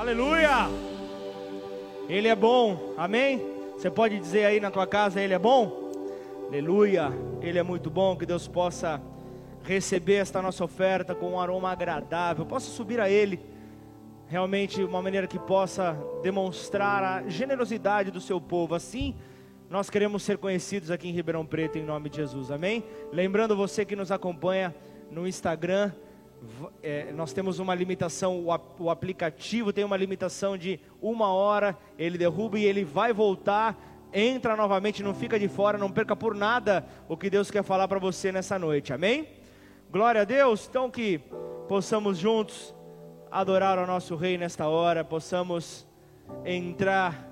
Aleluia! Ele é bom, amém? Você pode dizer aí na tua casa, Ele é bom? Aleluia! Ele é muito bom, que Deus possa receber esta nossa oferta com um aroma agradável, possa subir a Ele, realmente uma maneira que possa demonstrar a generosidade do seu povo, assim nós queremos ser conhecidos aqui em Ribeirão Preto em nome de Jesus, amém? Lembrando você que nos acompanha no Instagram, é, nós temos uma limitação, o, o, aplicativo tem uma limitação de uma hora, ele derruba e ele vai voltar, entra novamente, não fica de fora, não perca por nada o que Deus quer falar para você nessa noite, amém? Glória a Deus, então que possamos juntos adorar o nosso Rei nesta hora, possamos entrar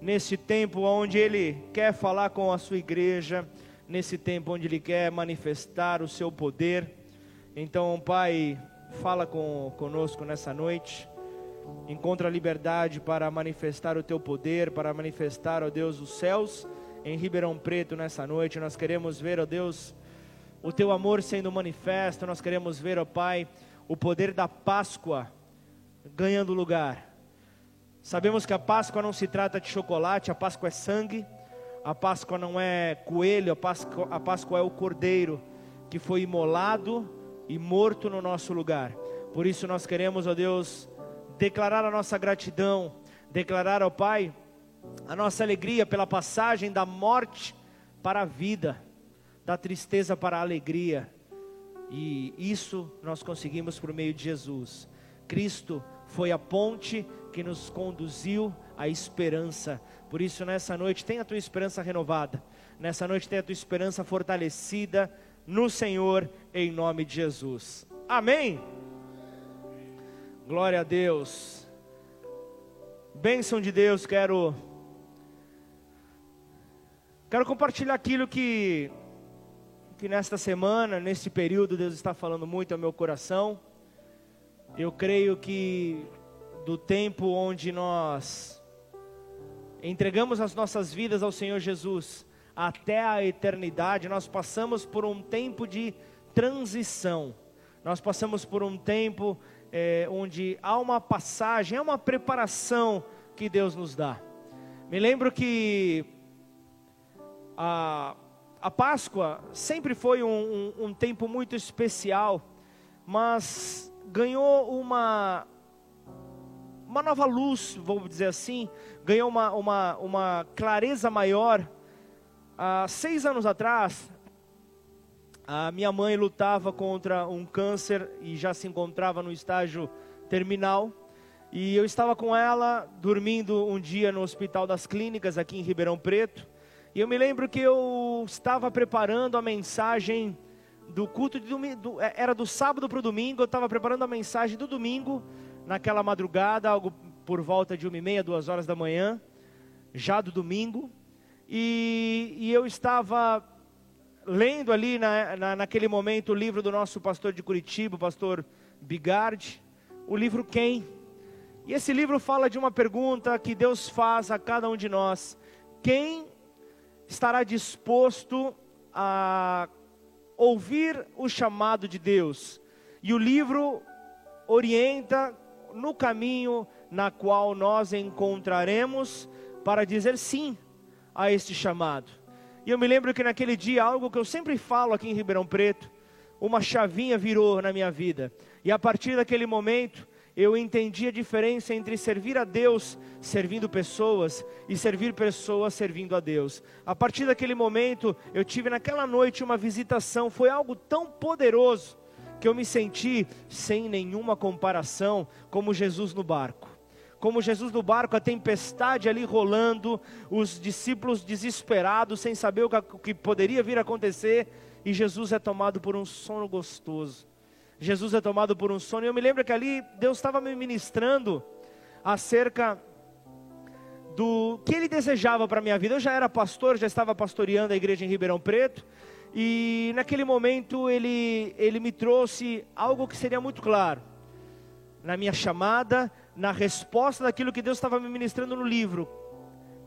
nesse tempo onde Ele quer falar com a sua igreja, nesse tempo onde Ele quer manifestar o seu poder. Então, Pai, fala com, conosco nessa noite. Encontra liberdade para manifestar o teu poder, para manifestar, ó Deus, os céus em Ribeirão Preto nessa noite. Nós queremos ver, ó Deus, o teu amor sendo manifesto. Nós queremos ver, ó Pai, o poder da Páscoa ganhando lugar. Sabemos que a Páscoa não se trata de chocolate, a Páscoa é sangue. A Páscoa não é coelho, a Páscoa, a Páscoa é o cordeiro que foi imolado e morto no nosso lugar. Por isso nós queremos, ó Deus, declarar a nossa gratidão, declarar ao Pai a nossa alegria pela passagem da morte para a vida, da tristeza para a alegria. E isso nós conseguimos por meio de Jesus. Cristo foi a ponte que nos conduziu à esperança. Por isso, nessa noite, tenha a tua esperança renovada. Nessa noite, tenha a tua esperança fortalecida no Senhor, em nome de Jesus. Amém. Glória a Deus. Bênção de Deus, quero quero compartilhar aquilo que que nesta semana, nesse período Deus está falando muito ao meu coração. Eu creio que do tempo onde nós entregamos as nossas vidas ao Senhor Jesus, até a eternidade, nós passamos por um tempo de transição. Nós passamos por um tempo é, onde há uma passagem, há uma preparação que Deus nos dá. Me lembro que a, a Páscoa sempre foi um, um, um tempo muito especial, mas ganhou uma, uma nova luz, vamos dizer assim, ganhou uma, uma, uma clareza maior Há seis anos atrás, a minha mãe lutava contra um câncer e já se encontrava no estágio terminal. E eu estava com ela dormindo um dia no Hospital das Clínicas, aqui em Ribeirão Preto. E eu me lembro que eu estava preparando a mensagem do culto de domingo, é, era do sábado para o domingo, eu estava preparando a mensagem do domingo, naquela madrugada, algo por volta de uma e meia, duas horas da manhã, já do domingo. E, e eu estava lendo ali na, na, naquele momento o livro do nosso pastor de Curitiba, o pastor Bigardi, o livro Quem? E esse livro fala de uma pergunta que Deus faz a cada um de nós: quem estará disposto a ouvir o chamado de Deus? E o livro orienta no caminho na qual nós encontraremos para dizer sim a este chamado. E eu me lembro que naquele dia, algo que eu sempre falo aqui em Ribeirão Preto, uma chavinha virou na minha vida. E a partir daquele momento, eu entendi a diferença entre servir a Deus servindo pessoas e servir pessoas servindo a Deus. A partir daquele momento, eu tive naquela noite uma visitação, foi algo tão poderoso que eu me senti sem nenhuma comparação como Jesus no barco como Jesus no barco, a tempestade ali rolando, os discípulos desesperados, sem saber o que poderia vir a acontecer, e Jesus é tomado por um sono gostoso. Jesus é tomado por um sono, e eu me lembro que ali Deus estava me ministrando acerca do que Ele desejava para a minha vida. Eu já era pastor, já estava pastoreando a igreja em Ribeirão Preto, e naquele momento Ele, ele me trouxe algo que seria muito claro na minha chamada, na resposta daquilo que Deus estava me ministrando no livro.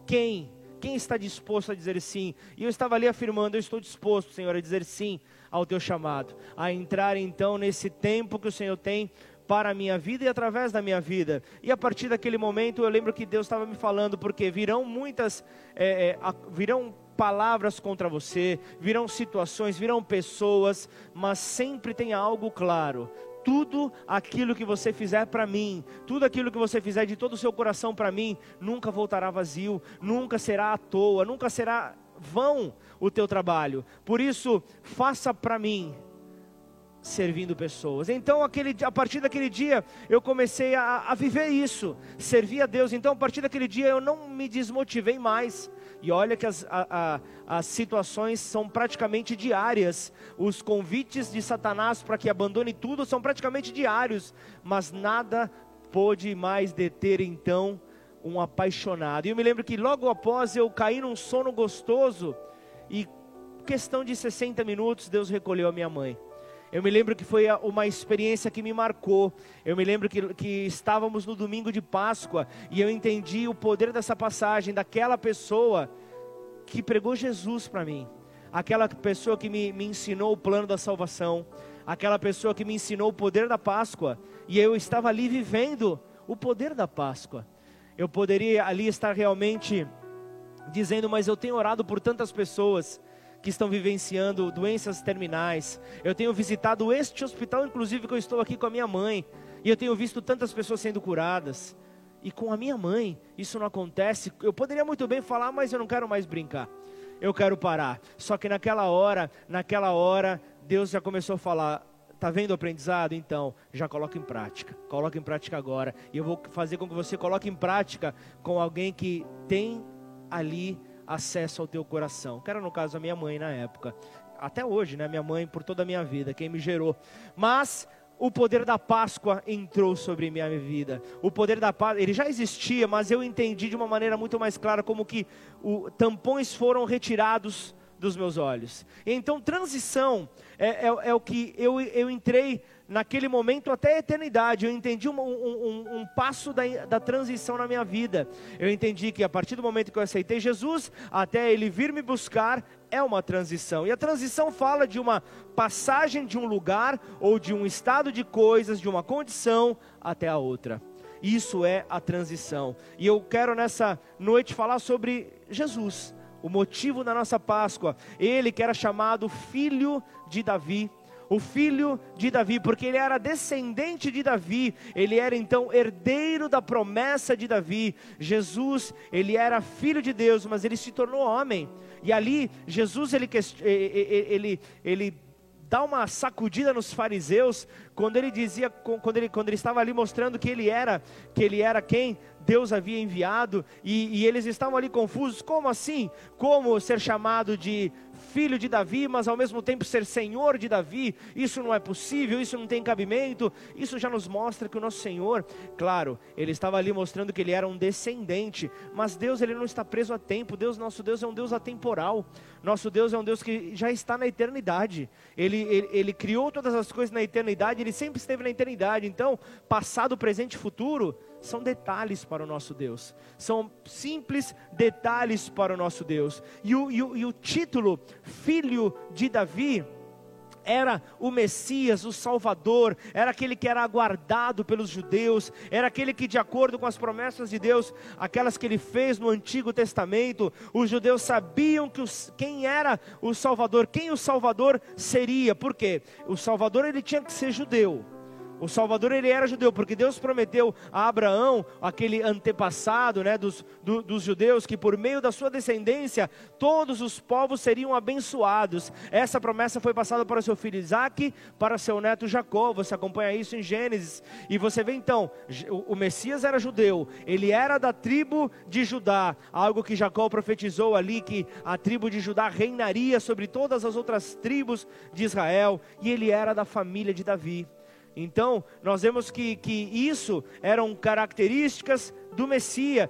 Quem? Quem está disposto a dizer sim? E eu estava ali afirmando: Eu estou disposto, Senhor, a dizer sim ao teu chamado, a entrar então nesse tempo que o Senhor tem para a minha vida e através da minha vida. E a partir daquele momento eu lembro que Deus estava me falando, porque virão muitas, é, é, virão palavras contra você, virão situações, virão pessoas, mas sempre tenha algo claro. Tudo aquilo que você fizer para mim, tudo aquilo que você fizer de todo o seu coração para mim, nunca voltará vazio, nunca será à toa, nunca será vão o teu trabalho. Por isso, faça para mim servindo pessoas. Então, aquele, a partir daquele dia, eu comecei a, a, viver isso, servir a Deus. Então, a partir daquele dia, eu não me desmotivei mais. E olha que as, a, a, as situações são praticamente diárias. Os convites de Satanás para que abandone tudo são praticamente diários. Mas nada pôde mais deter então um apaixonado. E eu me lembro que logo após eu caí num sono gostoso e questão de 60 minutos Deus recolheu a minha mãe. Eu me lembro que foi uma experiência que me marcou. Eu me lembro que, que estávamos no domingo de Páscoa e eu entendi o poder dessa passagem, daquela pessoa que pregou Jesus para mim, aquela pessoa que me, me ensinou o plano da salvação, aquela pessoa que me ensinou o poder da Páscoa e eu estava ali vivendo o poder da Páscoa. Eu poderia ali estar realmente dizendo, mas eu tenho orado por tantas pessoas que estão vivenciando doenças terminais. Eu tenho visitado este hospital, inclusive, que eu estou aqui com a minha mãe, e eu tenho visto tantas pessoas sendo curadas. E com a minha mãe, isso não acontece. Eu poderia muito bem falar, mas eu não quero mais brincar. Eu quero parar. Só que naquela hora, naquela hora, Deus já começou a falar: Está vendo o aprendizado? Então, já coloca em prática. Coloca em prática agora. E eu vou fazer com que você coloque em prática com alguém que tem ali acesso ao teu coração. Que era no caso a minha mãe na época. Até hoje, né? Minha mãe por toda a minha vida, quem me gerou. Mas o poder da Páscoa entrou sobre minha vida. O poder da Páscoa, ele já existia, mas eu entendi de uma maneira muito mais clara como que o, tampões foram retirados dos meus olhos. Então, transição é, é, é o que eu, eu entrei naquele momento até a eternidade. Eu entendi um, um, um, passo da, da transição na minha vida. Eu entendi que a partir do momento que eu aceitei Jesus, até Ele vir me buscar, é uma transição. E a transição fala de uma passagem de um lugar ou de um estado de coisas, de uma condição até a outra. Isso é a transição. E eu quero nessa noite falar sobre Jesus o motivo da nossa Páscoa. Ele que era chamado filho de Davi, o filho de Davi, porque ele era descendente de Davi, ele era então herdeiro da promessa de Davi. Jesus, ele era filho de Deus, mas ele se tornou homem. E ali Jesus ele ele ele dá uma sacudida nos fariseus quando ele dizia quando ele quando ele estava ali mostrando que ele era que ele era quem Deus havia enviado e, e eles estavam ali confusos como assim como ser chamado de filho de Davi, mas ao mesmo tempo ser senhor de Davi, isso não é possível, isso não tem cabimento. Isso já nos mostra que o nosso Senhor, claro, ele estava ali mostrando que ele era um descendente, mas Deus ele não está preso a tempo. Deus, nosso Deus é um Deus atemporal. Nosso Deus é um Deus que já está na eternidade. Ele, ele, ele criou todas as coisas na eternidade, ele sempre esteve na eternidade. Então, passado, presente e futuro, são detalhes para o nosso Deus, são simples detalhes para o nosso Deus. E o, e o, e o título, Filho de Davi, era o Messias, o Salvador, era aquele que era aguardado pelos judeus, era aquele que, de acordo com as promessas de Deus, aquelas que ele fez no Antigo Testamento, os judeus sabiam que os, quem era o Salvador, quem o Salvador seria, por quê? O Salvador ele tinha que ser judeu. O Salvador ele era judeu, porque Deus prometeu a Abraão, aquele antepassado né, dos, do, dos judeus, que por meio da sua descendência todos os povos seriam abençoados. Essa promessa foi passada para seu filho Isaac, para seu neto Jacó. Você acompanha isso em Gênesis. E você vê então, o, o Messias era judeu, ele era da tribo de Judá, algo que Jacó profetizou ali, que a tribo de Judá reinaria sobre todas as outras tribos de Israel, e ele era da família de Davi. Então, nós vemos que, que isso eram características do Messias,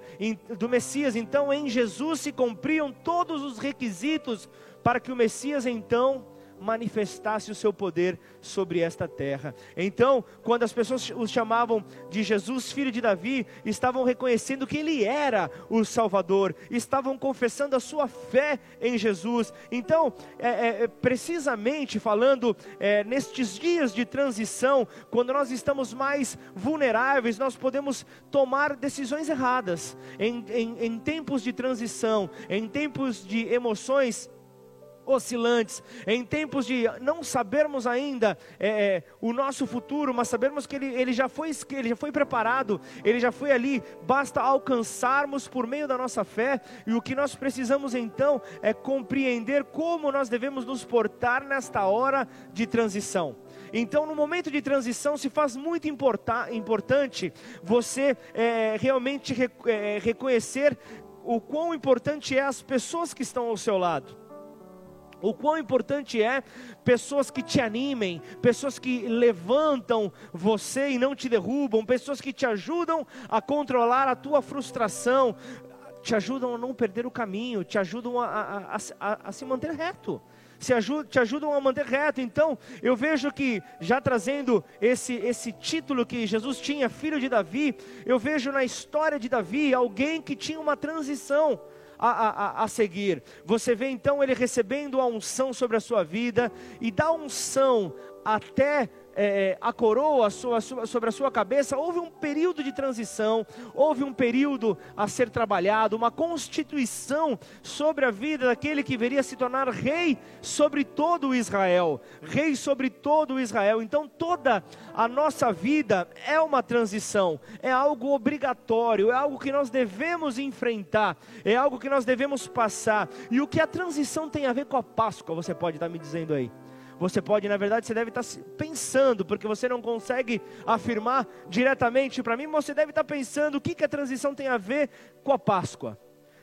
do Messias. Então, em Jesus se cumpriam todos os requisitos para que o Messias então manifestasse o seu poder sobre esta terra. Então, quando as pessoas os chamavam de Jesus, filho de Davi, estavam reconhecendo que ele era o Salvador, estavam confessando a sua fé em Jesus. Então, é, é, é precisamente falando é, nestes dias de transição, quando nós estamos mais vulneráveis, nós podemos tomar decisões erradas. Em, em, em tempos de transição, em tempos de emoções oscilantes, em tempos de não sabermos ainda é, é, o nosso futuro, mas sabermos que ele, ele, já foi, ele já foi preparado, ele já foi ali, basta alcançarmos por meio da nossa fé, e o que nós precisamos então é compreender como nós devemos nos portar nesta hora de transição. Então, no momento de transição, se faz muito importante você é, realmente é, reconhecer o quão importante é as pessoas que estão ao seu lado. O quão importante é pessoas que te animem, pessoas que levantam você e não te derrubam, pessoas que te ajudam a controlar a tua frustração, te ajudam a não perder o caminho, te ajudam a, a, a, a se manter reto se te ajudam a manter reto. Então, eu vejo que, já trazendo esse, esse título que Jesus tinha, filho de Davi, eu vejo na história de Davi alguém que tinha uma transição. A, a, a, seguir. Você vê então ele recebendo a unção sobre a sua vida, e da unção até é, a coroa sobre a sua cabeça, houve um período de transição, houve um período a ser trabalhado, uma constituição sobre a vida daquele que viria se tornar rei sobre todo o Israel, rei sobre todo o Israel. Então toda a nossa vida é uma transição, é algo obrigatório, é algo que nós devemos enfrentar, é algo que nós devemos passar. E o que a transição tem a ver com a Páscoa, você pode estar me dizendo aí? Você pode, na verdade, você deve estar pensando, porque você não consegue afirmar diretamente para mim, você deve estar pensando o que, que a transição tem a ver com a Páscoa.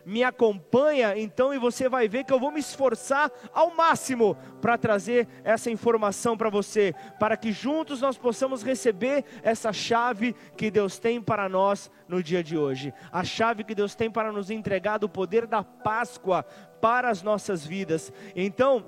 Me acompanha então e você vai ver que eu vou me esforçar ao máximo para trazer essa informação para você, para que juntos nós possamos receber essa chave que Deus tem para nós no dia de hoje. A chave que Deus tem para nos entregar do poder da Páscoa para as nossas vidas. Então,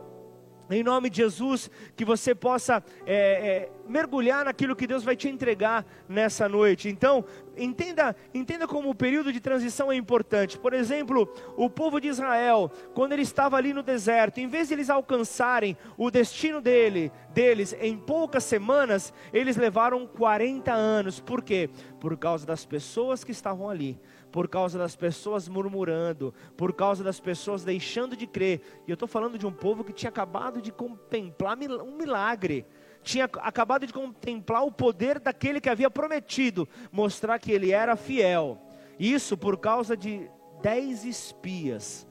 em nome de Jesus, que você possa é, é, mergulhar naquilo que Deus vai te entregar nessa noite. Então, entenda, entenda como o período de transição é importante. Por exemplo, o povo de Israel, quando ele estava ali no deserto, em vez de eles alcançarem o destino dele, deles em poucas semanas, eles levaram 40 anos. Por quê? Por causa das pessoas que estavam ali por causa das pessoas murmurando, por causa das pessoas deixando de crer. E eu estou falando de um povo que tinha acabado de contemplar um milagre, tinha acabado de contemplar o poder daquele que havia prometido mostrar que ele era fiel. Isso por causa de dez espias,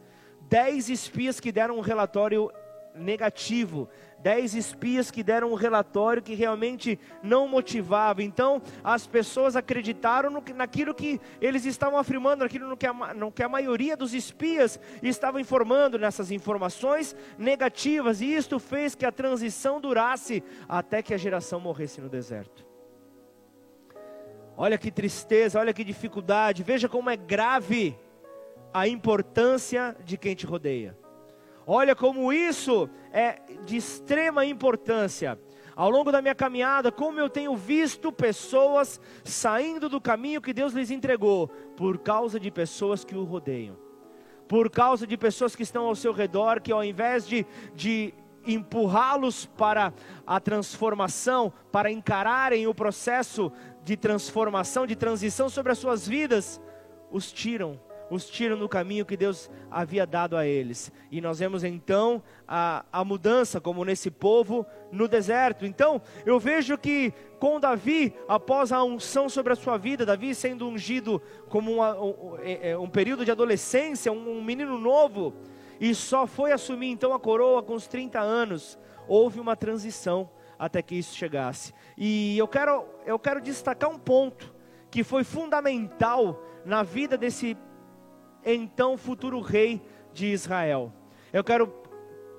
dez espias que deram um relatório negativo, dez espias que deram um relatório que realmente não motivava. Então, as pessoas acreditaram no, naquilo que eles estavam afirmando, naquilo no que, a, no que a maioria dos espias estavam informando, nessas informações negativas, e isto fez que a transição durasse até que a geração morresse no deserto. Olha que tristeza, olha que dificuldade, veja como é grave a importância de quem te rodeia. Olha como isso é de extrema importância. Ao longo da minha caminhada, como eu tenho visto pessoas saindo do caminho que Deus lhes entregou, por causa de pessoas que o rodeiam, por causa de pessoas que estão ao seu redor, que ao invés de, de empurrá-los para a transformação, para encararem o processo de transformação, de transição sobre as suas vidas, os tiram os tiram do caminho que Deus havia dado a eles. E nós vemos então a, a mudança, como nesse povo no deserto. Então, eu vejo que com Davi, após a unção sobre a sua vida, Davi sendo ungido como uma, um, é, é, um, período de adolescência, um, um menino novo, e só foi assumir então a coroa com os 30 anos, houve uma transição até que isso chegasse. E eu quero, eu quero destacar um ponto que foi fundamental na vida desse então futuro rei de Israel. Eu quero,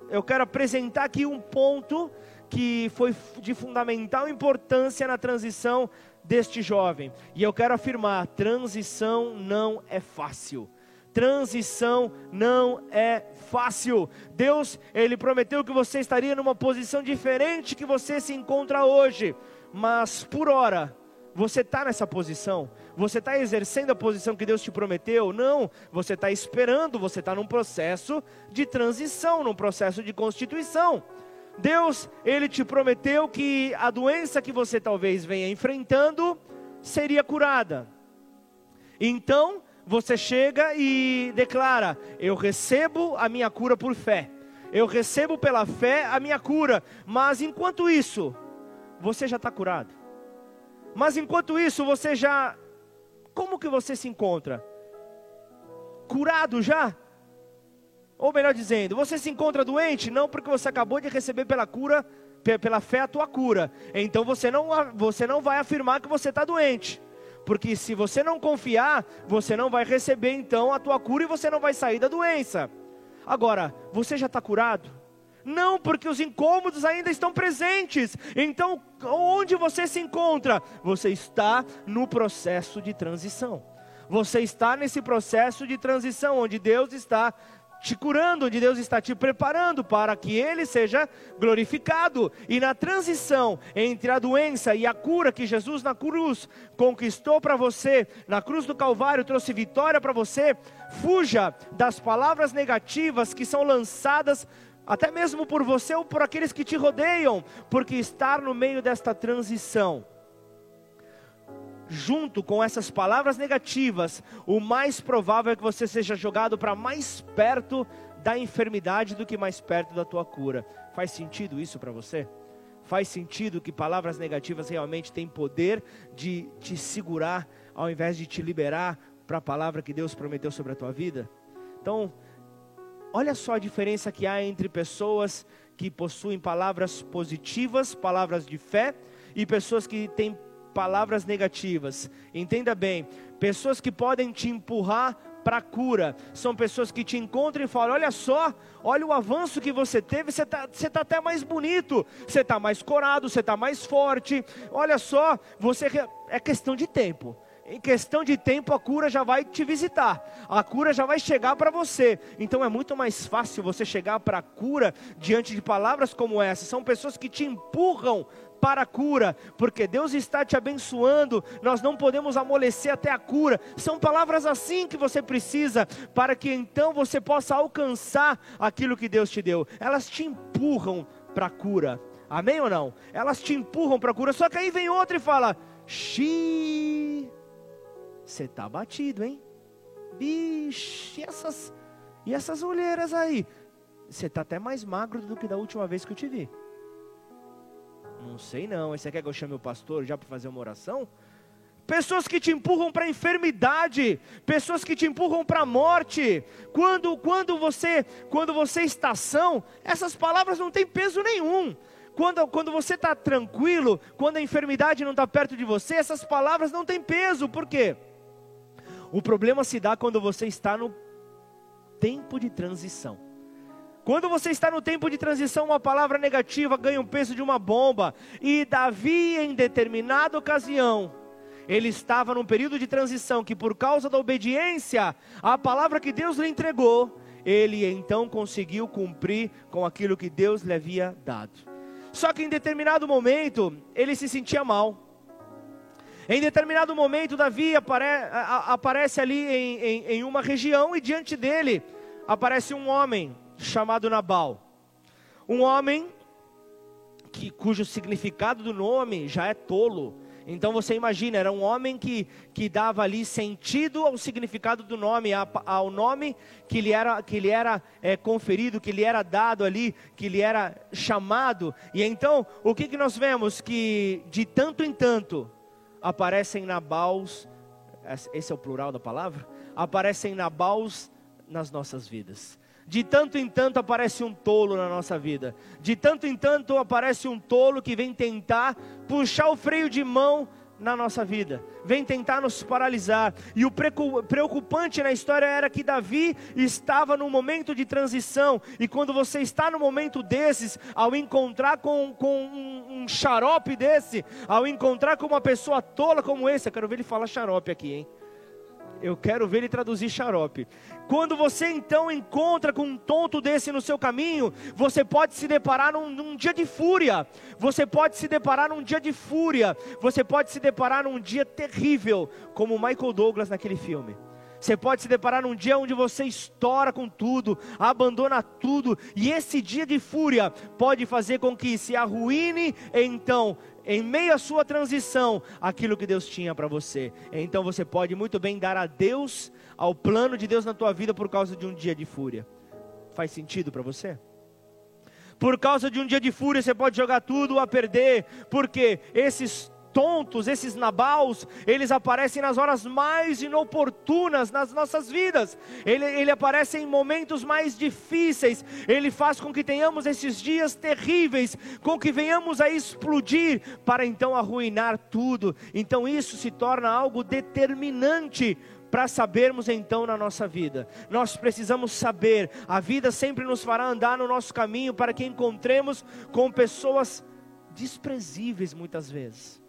eu quero apresentar aqui um ponto que foi de fundamental importância na transição deste jovem. E eu quero afirmar: transição não é fácil. transição não é fácil. Deus, ele prometeu que você estaria numa posição diferente que você se encontra hoje, mas por hora você está nessa posição? Você está exercendo a posição que Deus te prometeu? Não, você está esperando, você está num processo de transição, num processo de constituição. Deus, Ele te prometeu que a doença que você talvez venha enfrentando seria curada. Então, você chega e declara: Eu recebo a minha cura por fé. Eu recebo pela fé a minha cura. Mas enquanto isso, você já está curado. Mas enquanto isso, você já. Como que você se encontra? Curado já? Ou melhor dizendo, você se encontra doente? Não, porque você acabou de receber pela cura, pela fé a tua cura. Então você não, você não vai afirmar que você está doente. Porque se você não confiar, você não vai receber então a tua cura e você não vai sair da doença. Agora, você já está curado? Não, porque os incômodos ainda estão presentes. Então, onde você se encontra? Você está no processo de transição. Você está nesse processo de transição, onde Deus está te curando, onde Deus está te preparando para que Ele seja glorificado. E na transição entre a doença e a cura que Jesus na cruz conquistou para você, na cruz do Calvário trouxe vitória para você, fuja das palavras negativas que são lançadas até mesmo por você ou por aqueles que te rodeiam, porque estar no meio desta transição, junto com essas palavras negativas, o mais provável é que você seja jogado para mais perto da enfermidade do que mais perto da tua cura. Faz sentido isso para você? Faz sentido que palavras negativas realmente têm poder de te segurar, ao invés de te liberar para a palavra que Deus prometeu sobre a tua vida? Então, Olha só a diferença que há entre pessoas que possuem palavras positivas, palavras de fé, e pessoas que têm palavras negativas. Entenda bem, pessoas que podem te empurrar para a cura. São pessoas que te encontram e falam: Olha só, olha o avanço que você teve, você está você tá até mais bonito, você está mais corado, você está mais forte. Olha só, você é questão de tempo em questão de tempo a cura já vai te visitar, a cura já vai chegar para você. Então é muito mais fácil você chegar para a cura diante de palavras como essa. São pessoas que te empurram para a cura, porque Deus está te abençoando, nós não podemos amolecer até a cura. São palavras assim que você precisa, para que então você possa alcançar aquilo que Deus te deu. Elas te empurram para a cura, amém ou não? Elas te empurram para a cura, só que aí vem outra e fala: Xiii você está batido, hein? Bicho, e essas, e essas olheiras aí? Você está até mais magro do que da última vez que eu te vi. Não sei não. Você quer que eu chame o pastor já para fazer uma oração? Pessoas que te empurram para a enfermidade, pessoas que te empurram para a morte. Quando, quando você, quando você está são, essas palavras não têm peso nenhum. Quando, quando você está tranquilo, quando a enfermidade não está perto de você, essas palavras não têm peso. Por quê? O problema se dá quando você está no tempo de transição. Quando você está no tempo de transição, uma palavra negativa ganha o peso de uma bomba. E Davi, em determinada ocasião, ele estava num período de transição que, por causa da obediência à palavra que Deus lhe entregou, ele então conseguiu cumprir com aquilo que Deus lhe havia dado. Só que em determinado momento, ele se sentia mal. Em determinado momento, Davi apare, a, aparece ali em, em, em uma região e diante dele aparece um homem chamado Nabal. Um homem que, cujo significado do nome já é tolo. Então você imagina, era um homem que, que dava ali sentido ao significado do nome, ao nome que lhe era, que lhe era é, conferido, que lhe era dado ali, que lhe era chamado. E então, o que, que nós vemos? Que de tanto em tanto, aparecem Nabals, esse é o plural da palavra, aparecem Nabals nas nossas vidas. De tanto em tanto aparece um tolo na nossa vida. De tanto em tanto aparece um tolo que vem tentar puxar o freio de mão na nossa vida, vem tentar nos paralisar. E o preocupante na história era que Davi estava num momento de transição, e quando você está no momento desses, ao encontrar com, com um, um xarope desse, ao encontrar com uma pessoa tola como esse, eu quero ver ele falar xarope aqui, hein? Eu quero ver ele traduzir xarope. Quando você então encontra com um tonto desse no seu caminho, você pode se deparar num, num, dia de fúria. Você pode se deparar num dia de fúria. Você pode se deparar num dia terrível, como Michael Douglas naquele filme. Você pode se deparar num dia onde você estoura com tudo, abandona tudo, e esse dia de fúria pode fazer com que se arruine, então, em meio à sua transição, aquilo que Deus tinha para você. Então você pode muito bem dar a Deus, ao plano de Deus na tua vida por causa de um dia de fúria. Faz sentido para você? Por causa de um dia de fúria, você pode jogar tudo a perder, porque esses tontos, esses nabaus, eles aparecem nas horas mais inoportunas nas nossas vidas. Ele, ele aparece em momentos mais difíceis. Ele faz com que tenhamos esses dias terríveis, com que venhamos a explodir para então arruinar tudo. Então isso se torna algo determinante para sabermos então na nossa vida. Nós precisamos saber, a vida sempre nos fará andar no nosso caminho para que encontremos com pessoas desprezíveis muitas vezes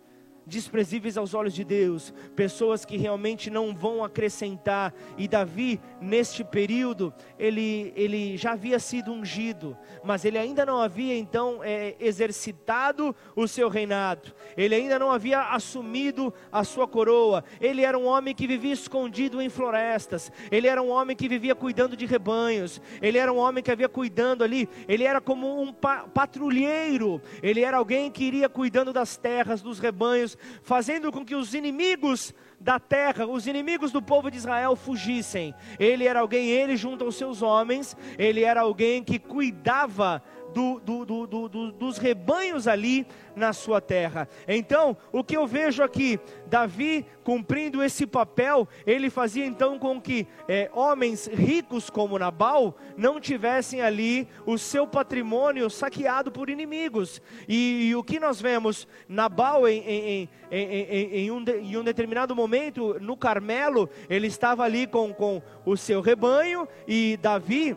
desprezíveis aos olhos de Deus, pessoas que realmente não vão acrescentar. E Davi, neste período, ele, ele já havia sido ungido, mas ele ainda não havia então é, exercitado o seu reinado, ele ainda não havia assumido a sua coroa. Ele era um homem que vivia escondido em florestas, ele era um homem que vivia cuidando de rebanhos, ele era um homem que havia cuidando ali, ele era como um patrulheiro, ele era alguém que iria cuidando das terras, dos rebanhos fazendo com que os inimigos da terra, os inimigos do povo de Israel fugissem. Ele era alguém, ele junto aos seus homens, ele era alguém que cuidava do, do, do, dos rebanhos ali na sua terra. Então, o que eu vejo aqui, Davi cumprindo esse papel, ele fazia então com que é, homens ricos como Nabal não tivessem ali o seu patrimônio saqueado por inimigos. E, e o que nós vemos, Nabal em, em, em, em, um, em um determinado momento, no Carmelo, ele estava ali com, com o seu rebanho e Davi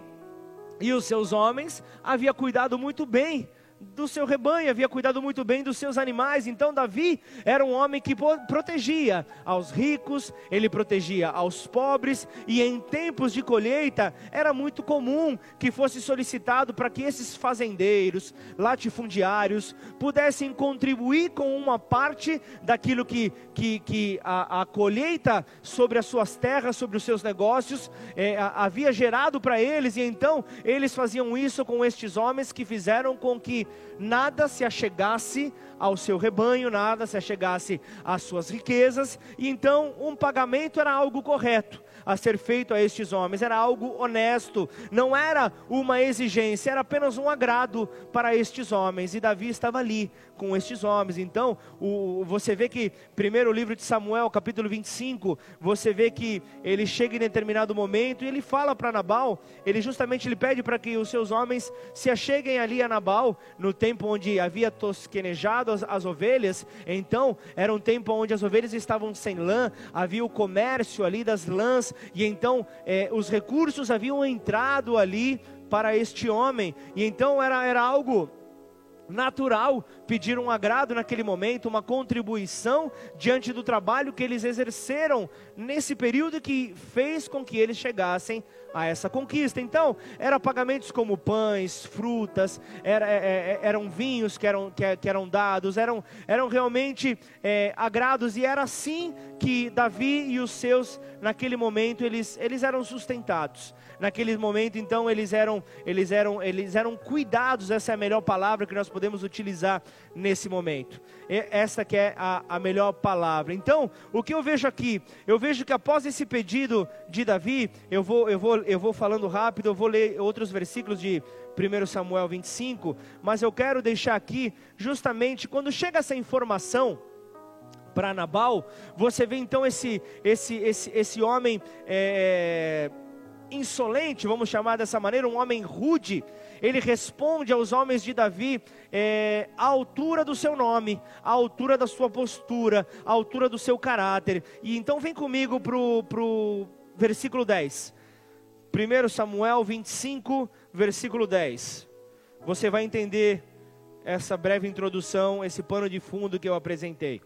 e os seus homens havia cuidado muito bem do seu rebanho, havia cuidado muito bem dos seus animais. Então, Davi era um homem que protegia aos ricos, ele protegia aos pobres, e em tempos de colheita era muito comum que fosse solicitado para que esses fazendeiros, latifundiários, pudessem contribuir com uma parte daquilo que, que, que a, a colheita sobre as suas terras, sobre os seus negócios, é, havia gerado para eles, e então eles faziam isso com estes homens que fizeram com que nada se achegasse ao seu rebanho, nada se achegasse às suas riquezas, e então um pagamento era algo correto a ser feito a estes homens, era algo honesto, não era uma exigência, era apenas um agrado para estes homens, e Davi estava ali com estes homens. Então, o, você vê que, primeiro livro de Samuel, capítulo 25, você vê que ele chega em determinado momento e ele fala para Nabal, ele justamente ele pede para que os seus homens se acheguem ali a Nabal, no tempo onde havia tosquenejado as, as ovelhas, então era um tempo onde as ovelhas estavam sem lã, havia o comércio ali das lãs, e então é, os recursos haviam entrado ali para este homem, e então era, era algo natural pedir um agrado naquele momento, uma contribuição diante do trabalho que eles exerceram nesse período que fez com que eles chegassem a essa conquista. Então, eram pagamentos como pães, frutas, era, é, é, eram vinhos que eram, que, que, eram dados, eram, eram realmente é, agrados, e era assim que Davi e os seus, naquele momento, eles, eles eram sustentados naquele momento, então eles eram, eles eram, eles eram cuidados, essa é a melhor palavra que nós podemos utilizar nesse momento. E essa que é a, a melhor palavra. Então, o que eu vejo aqui? Eu vejo que após esse pedido de Davi, eu vou, eu vou, eu vou falando rápido, eu vou ler outros versículos de 1 Samuel 25, mas eu quero deixar aqui, justamente, quando chega essa informação, para Nabal, você vê então esse esse esse, esse homem é, insolente, vamos chamar dessa maneira, um homem rude, ele responde aos homens de Davi é, à altura do seu nome, à altura da sua postura, à altura do seu caráter. E então vem comigo para o versículo 10. 1 Samuel 25, versículo 10. Você vai entender essa breve introdução, esse pano de fundo que eu apresentei.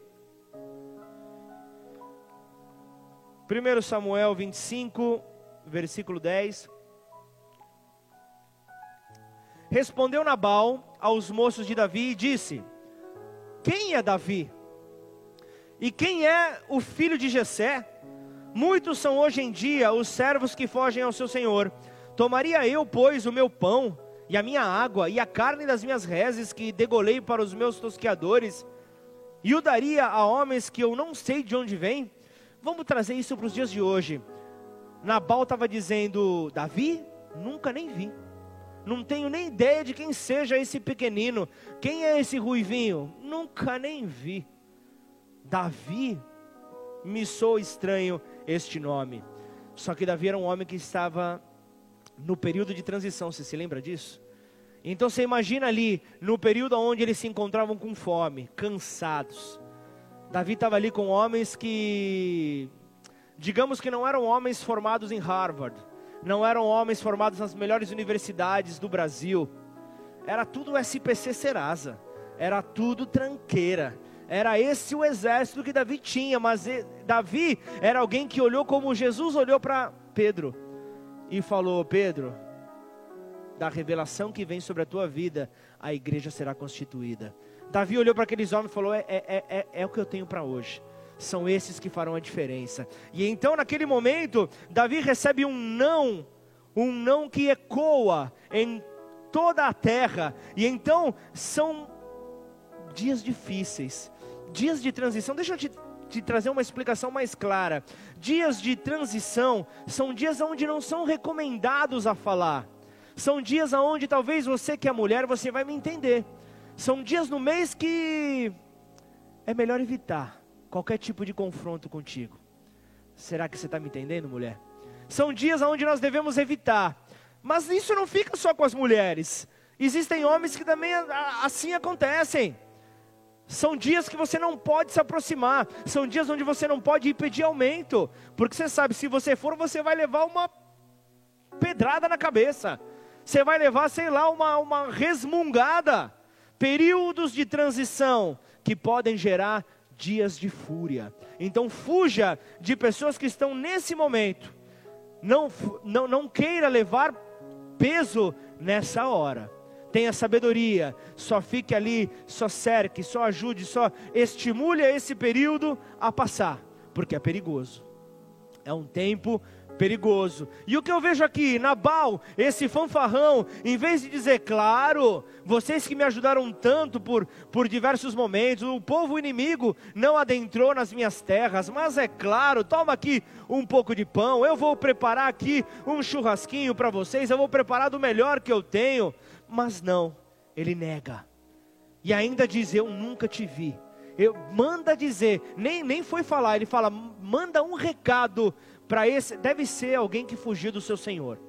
1 Samuel 25, versículo 10. Respondeu Nabal aos moços de Davi e disse: Quem é Davi? E quem é o filho de Jessé? Muitos são hoje em dia os servos que fogem ao seu senhor. Tomaria eu, pois, o meu pão e a minha água e a carne das minhas reses que degolei para os meus tosqueadores e o daria a homens que eu não sei de onde vêm? Vamos trazer isso para os dias de hoje. Nabal estava dizendo: Davi, nunca nem vi. Não tenho nem ideia de quem seja esse pequenino. Quem é esse ruivinho? Nunca nem vi. Davi, me sou estranho este nome. Só que Davi era um homem que estava no período de transição, você se lembra disso? Então você imagina ali, no período onde eles se encontravam com fome, cansados. Davi estava ali com homens que, digamos que não eram homens formados em Harvard, não eram homens formados nas melhores universidades do Brasil, era tudo SPC Serasa, era tudo tranqueira, era esse o exército que Davi tinha, mas Davi era alguém que olhou como Jesus olhou para Pedro e falou: Pedro, da revelação que vem sobre a tua vida, a igreja será constituída. Davi olhou para aqueles homens e falou: é, é, é, é o que eu tenho para hoje. São esses que farão a diferença. E então, naquele momento, Davi recebe um não, um não que ecoa em toda a terra. E então, são dias difíceis, dias de transição. Deixa eu te, te trazer uma explicação mais clara. Dias de transição são dias onde não são recomendados a falar. São dias onde talvez você que é mulher, você vai me entender. São dias no mês que é melhor evitar qualquer tipo de confronto contigo. Será que você está me entendendo, mulher? São dias onde nós devemos evitar. Mas isso não fica só com as mulheres. Existem homens que também assim acontecem. São dias que você não pode se aproximar. São dias onde você não pode ir pedir aumento. Porque você sabe, se você for, você vai levar uma pedrada na cabeça. Você vai levar, sei lá, uma, uma resmungada. Períodos de transição que podem gerar dias de fúria. Então fuja de pessoas que estão nesse momento. Não, não, não queira levar peso nessa hora tenha sabedoria, só fique ali, só cerque, só ajude, só estimule esse período a passar, porque é perigoso. É um tempo perigoso. E o que eu vejo aqui, Nabal, esse fanfarrão, em vez de dizer, claro, vocês que me ajudaram tanto por, por diversos momentos, o povo inimigo não adentrou nas minhas terras, mas é claro, toma aqui um pouco de pão, eu vou preparar aqui um churrasquinho para vocês, eu vou preparar do melhor que eu tenho. Mas não, ele nega. E ainda diz: Eu nunca te vi. Eu, manda dizer, nem, nem foi falar, ele fala: manda um recado para esse, deve ser alguém que fugiu do seu senhor.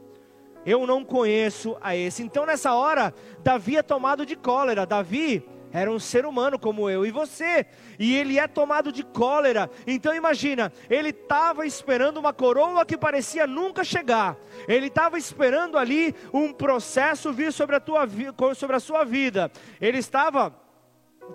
Eu não conheço a esse. Então nessa hora, Davi é tomado de cólera. Davi era um ser humano como eu e você, e ele é tomado de cólera. Então imagina, ele estava esperando uma coroa que parecia nunca chegar. Ele estava esperando ali um processo vir sobre a tua sobre a sua vida. Ele estava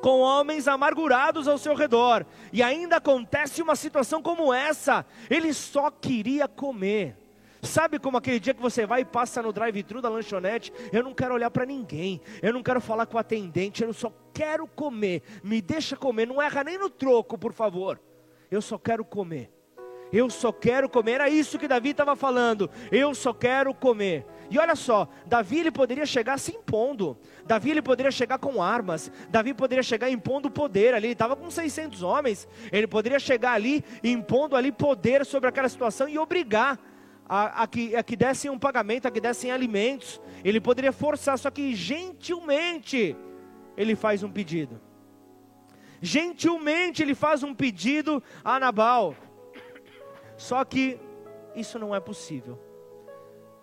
com homens amargurados ao seu redor, e ainda acontece uma situação como essa. Ele só queria comer. Sabe como aquele dia que você vai e passa no drive-thru da lanchonete? Eu não quero olhar para ninguém, eu não quero falar com o atendente, eu só quero comer. Me deixa comer, não erra nem no troco, por favor. Eu só quero comer. Eu só quero comer. Era isso que Davi estava falando. Eu só quero comer. E olha só, Davi ele poderia chegar se impondo. Davi ele poderia chegar com armas. Davi poderia chegar impondo poder ali. Ele estava com 600 homens. Ele poderia chegar ali impondo ali poder sobre aquela situação e obrigar a, a, que, a que dessem um pagamento, a que dessem alimentos. Ele poderia forçar, só que gentilmente ele faz um pedido. Gentilmente ele faz um pedido a Nabal. Só que isso não é possível.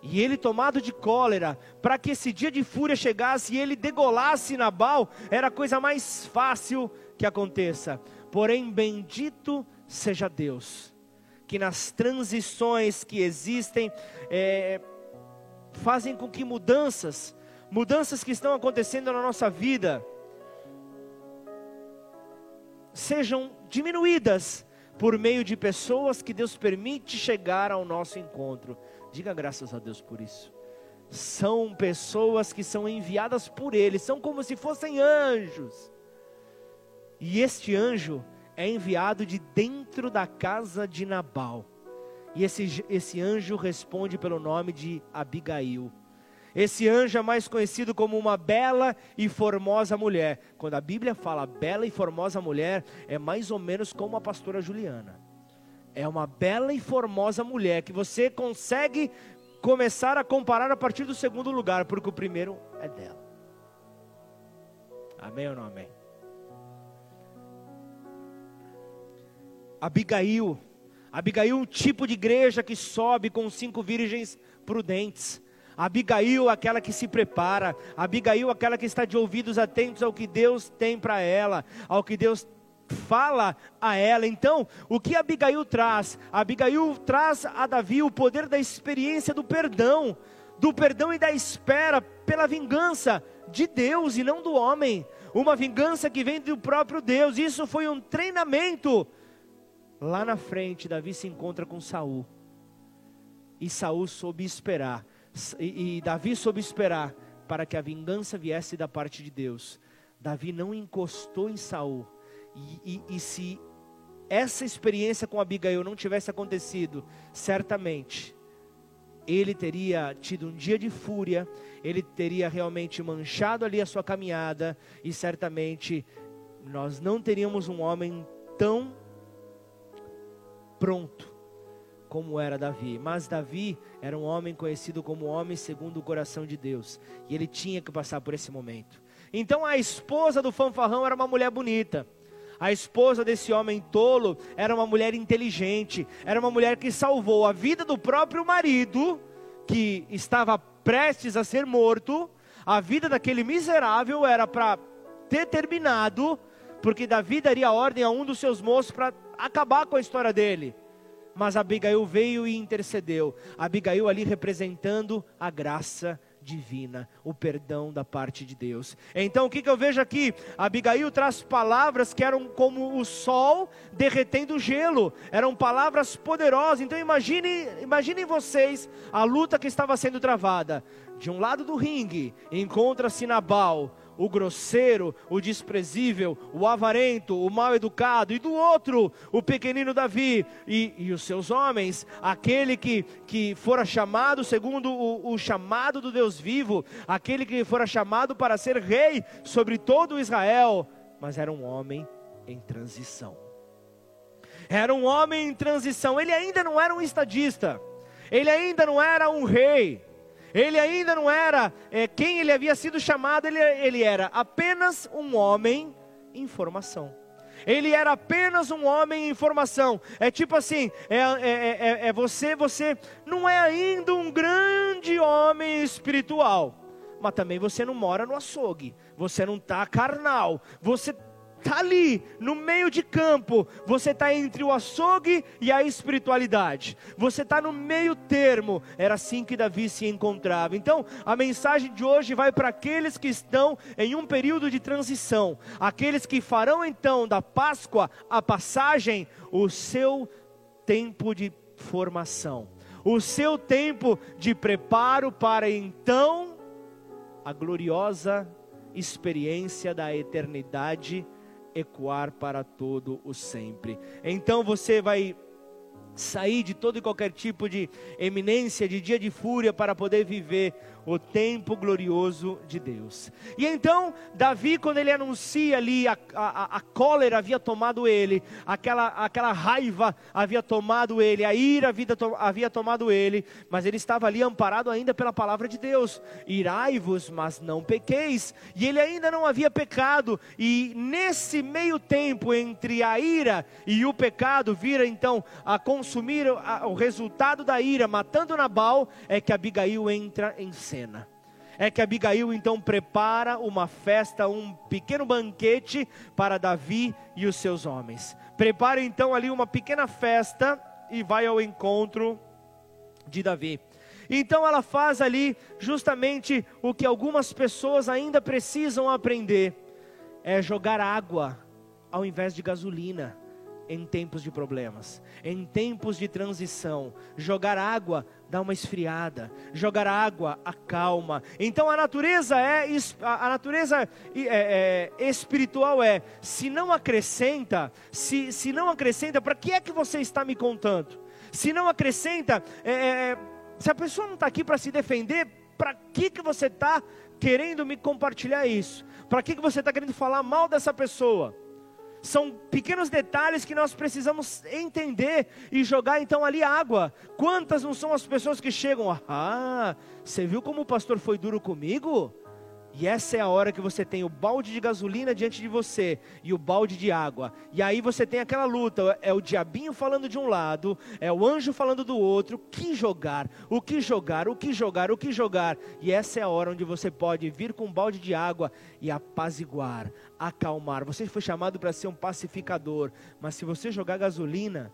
E ele, tomado de cólera, para que esse dia de fúria chegasse e ele degolasse Nabal, era a coisa mais fácil que aconteça. Porém, bendito seja Deus, que nas transições que existem, é, fazem com que mudanças, mudanças que estão acontecendo na nossa vida, sejam diminuídas, por meio de pessoas que Deus permite chegar ao nosso encontro. Diga graças a Deus por isso. São pessoas que são enviadas por Ele, são como se fossem anjos. E este anjo é enviado de dentro da casa de Nabal. E esse, esse anjo responde pelo nome de Abigail. Esse anjo é mais conhecido como uma bela e formosa mulher. Quando a Bíblia fala bela e formosa mulher, é mais ou menos como a pastora Juliana. É uma bela e formosa mulher que você consegue começar a comparar a partir do segundo lugar, porque o primeiro é dela. Amém ou não amém? Abigail. Abigail, um tipo de igreja que sobe com cinco virgens prudentes. Abigail, aquela que se prepara. Abigail, aquela que está de ouvidos atentos ao que Deus tem para ela, ao que Deus fala a ela. Então, o que Abigail traz? Abigail traz a Davi o poder da experiência do perdão, do perdão e da espera pela vingança de Deus e não do homem. Uma vingança que vem do próprio Deus. Isso foi um treinamento Lá na frente, Davi se encontra com Saul. E Saul soube esperar. E, Davi soube esperar para que a vingança viesse da parte de Deus. Davi não encostou em Saul. E, e, e se essa experiência com Abigail não tivesse acontecido, certamente ele teria tido um dia de fúria, ele teria realmente manchado ali a sua caminhada, e certamente nós não teríamos um homem tão pronto, como era Davi. Mas Davi era um homem conhecido como homem segundo o coração de Deus, e ele tinha que passar por esse momento. Então a esposa do fanfarrão era uma mulher bonita. A esposa desse homem tolo era uma mulher inteligente, era uma mulher que salvou a vida do próprio marido, que estava prestes a ser morto. A vida daquele miserável era para ter terminado, porque Davi daria ordem a um dos seus moços para acabar com a história dele. Mas Abigail veio e intercedeu. Abigail ali representando a graça divina, o perdão da parte de Deus. Então o que, que eu vejo aqui? Abigail traz palavras que eram como o sol derretendo o gelo, eram palavras poderosas. Então imagine, imaginem vocês a luta que estava sendo travada. De um lado do ringue encontra-se Nabal, o grosseiro, o desprezível, o avarento, o mal educado, e do outro, o pequenino Davi e, e os seus homens, aquele que, que fora chamado segundo o, o chamado do Deus vivo, aquele que fora chamado para ser rei sobre todo Israel, mas era um homem em transição. Era um homem em transição, ele ainda não era um estadista, ele ainda não era um rei, ele ainda não era é, quem ele havia sido chamado, ele, ele era apenas um homem em formação. Ele era apenas um homem em formação. É tipo assim, é, é, é, é você, você não é ainda um grande homem espiritual, mas também você não mora no açougue, você não está carnal, você está ali, no meio de campo, você está entre o açougue e a espiritualidade, você está no meio termo, era assim que Davi se encontrava. Então, a mensagem de hoje vai para aqueles que estão em um período de transição, aqueles que farão então da Páscoa a passagem, o seu tempo de formação, o seu tempo de preparo para então a gloriosa experiência da eternidade ecoar para todo o sempre. Então você vai sair de todo e qualquer tipo de eminência, de dia de fúria, para poder viver o tempo glorioso de Deus. E então, Davi, quando ele anuncia ali, a, a, a cólera havia tomado ele, aquela, aquela raiva havia tomado ele, a ira havia, tomado ele, mas ele estava ali amparado ainda pela palavra de Deus: irai-vos, mas não pequeis. E ele ainda não havia pecado, e nesse meio tempo entre a ira e o pecado, vira então a consumir o resultado da ira, matando Nabal, é que Abigail entra em cena. É que Abigail então prepara uma festa, um pequeno banquete para Davi e os seus homens. Prepara então ali uma pequena festa e vai ao encontro de Davi. Então ela faz ali justamente o que algumas pessoas ainda precisam aprender: é jogar água ao invés de gasolina em tempos de problemas, em tempos de transição. Jogar água dá uma esfriada, jogar água acalma. Então a natureza é a natureza é, é, espiritual é se não acrescenta, se, se não acrescenta, para que é que você está me contando? Se não acrescenta, é, é se a pessoa não está aqui para se defender, para que que você está querendo me compartilhar isso? Para que que você está querendo falar mal dessa pessoa? São pequenos detalhes que nós precisamos entender e jogar então ali água. Quantas não são as pessoas que chegam? Ah, você viu como o pastor foi duro comigo? E essa é a hora que você tem o balde de gasolina diante de você e o balde de água. E aí você tem aquela luta, é o diabinho falando de um lado, é o anjo falando do outro, que jogar? O que jogar? O que jogar? O que jogar? E essa é a hora onde você pode vir com um balde de água e apaziguar, acalmar. Você foi chamado para ser um pacificador, mas se você jogar gasolina,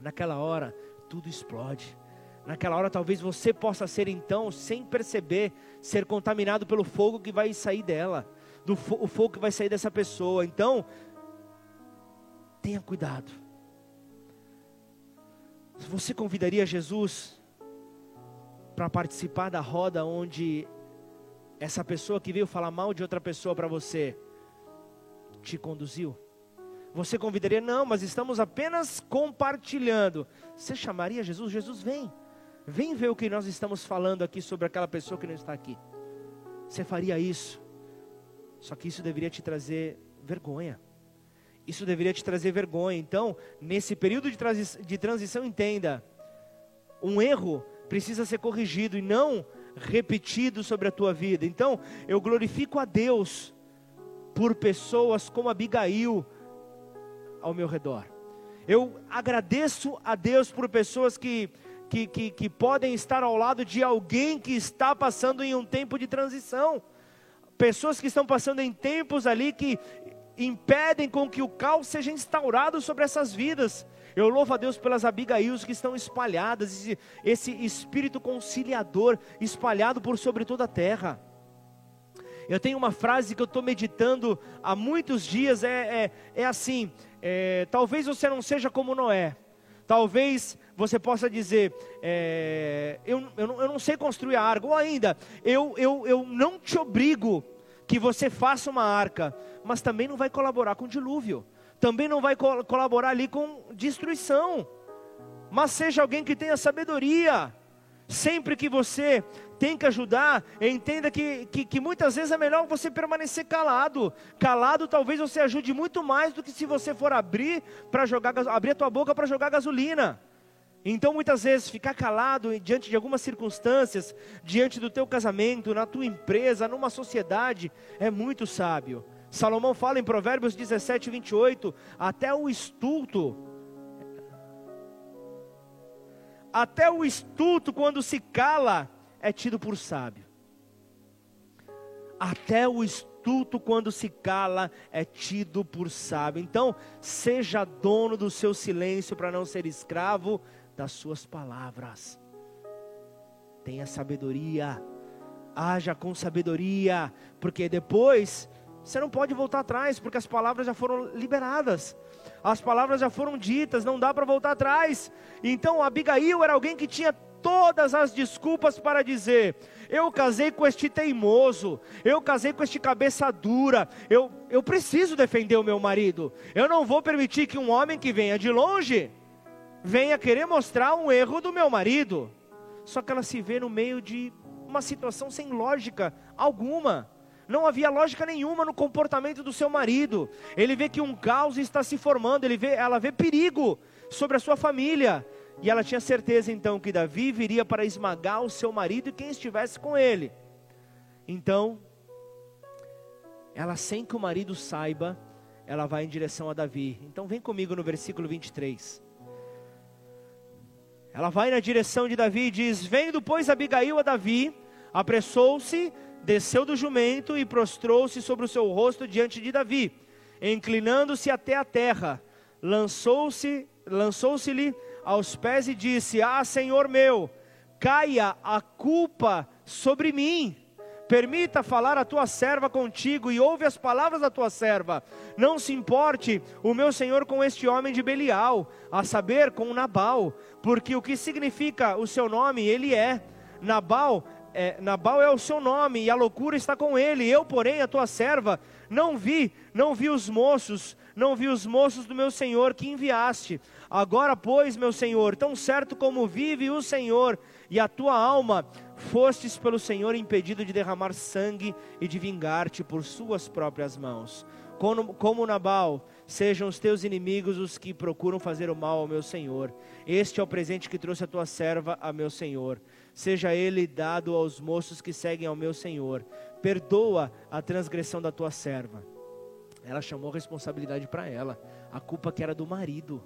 naquela hora tudo explode. Naquela hora, talvez você possa ser então, sem perceber, ser contaminado pelo fogo que vai sair dela, do fo o fogo que vai sair dessa pessoa. Então, tenha cuidado. Você convidaria Jesus para participar da roda onde essa pessoa que veio falar mal de outra pessoa para você te conduziu? Você convidaria? Não, mas estamos apenas compartilhando. Você chamaria Jesus? Jesus vem. Vem ver o que nós estamos falando aqui sobre aquela pessoa que não está aqui. Você faria isso. Só que isso deveria te trazer vergonha. Isso deveria te trazer vergonha. Então, nesse período de, transi de transição, entenda: um erro precisa ser corrigido e não repetido sobre a tua vida. Então, eu glorifico a Deus por pessoas como Abigail ao meu redor. Eu agradeço a Deus por pessoas que que, que, que podem estar ao lado de alguém que está passando em um tempo de transição. Pessoas que estão passando em tempos ali que impedem com que o caos seja instaurado sobre essas vidas. Eu louvo a Deus pelas Abigails que estão espalhadas, esse, esse espírito conciliador espalhado por sobre toda a terra. Eu tenho uma frase que eu estou meditando há muitos dias, é, é, é assim: é, talvez você não seja como Noé, talvez você possa dizer: é, eu, eu, não, eu não sei construir a arca, ou ainda, eu, eu, eu não te obrigo que você faça uma arca, mas também não vai colaborar com dilúvio, também não vai co colaborar ali com destruição, mas seja alguém que tenha sabedoria. Sempre que você tem que ajudar, entenda que, que, que, muitas vezes é melhor você permanecer calado. Calado talvez você ajude muito mais do que se você for abrir para jogar abrir a tua boca para jogar gasolina. Então, muitas vezes, ficar calado diante de algumas circunstâncias, diante do teu casamento, na tua empresa, numa sociedade, é muito sábio. Salomão fala em Provérbios 17, 28, até o estulto, até o estulto, quando se cala, é tido por sábio. Até o estulto, quando se cala, é tido por sábio. Então, seja dono do seu silêncio para não ser escravo das suas palavras. Tenha sabedoria, haja com sabedoria, porque depois você não pode voltar atrás, porque as palavras já foram liberadas, as palavras já foram ditas, não dá para voltar atrás. Então Abigail era alguém que tinha todas as desculpas para dizer: eu casei com este teimoso, eu casei com este cabeça dura, eu, eu preciso defender o meu marido, eu não vou permitir que um homem que venha de longe venha querer mostrar um erro do meu marido. Só que ela se vê no meio de uma situação sem lógica alguma. Não havia lógica nenhuma no comportamento do seu marido. Ele vê que um caos está se formando, ele vê, ela vê perigo sobre a sua família. E ela tinha certeza então que Davi viria para esmagar o seu marido e quem estivesse com ele. Então, ela sem que o marido saiba, ela vai em direção a Davi. Então vem comigo no versículo 23. Ela vai na direção de Davi e diz: Vendo, pois, Abigail a Davi, apressou-se, desceu do jumento e prostrou-se sobre o seu rosto diante de Davi, inclinando-se até a terra, lançou-se, lançou-se-lhe aos pés e disse: Ah, Senhor meu, caia a culpa sobre mim, Permita falar a tua serva contigo e ouve as palavras da tua serva. Não se importe o meu senhor com este homem de Belial, a saber, com Nabal, porque o que significa o seu nome, ele é. Nabal é, Nabal é o seu nome e a loucura está com ele. Eu, porém, a tua serva, não vi, não vi os moços, não vi os moços do meu senhor que enviaste. Agora, pois, meu senhor, tão certo como vive o Senhor e a tua alma, fostes pelo Senhor impedido de derramar sangue e de vingar-te por suas próprias mãos. Como, como Nabal, sejam os teus inimigos os que procuram fazer o mal ao meu senhor. Este é o presente que trouxe a tua serva a meu senhor seja ele dado aos moços que seguem ao meu senhor. Perdoa a transgressão da tua serva. Ela chamou a responsabilidade para ela, a culpa que era do marido.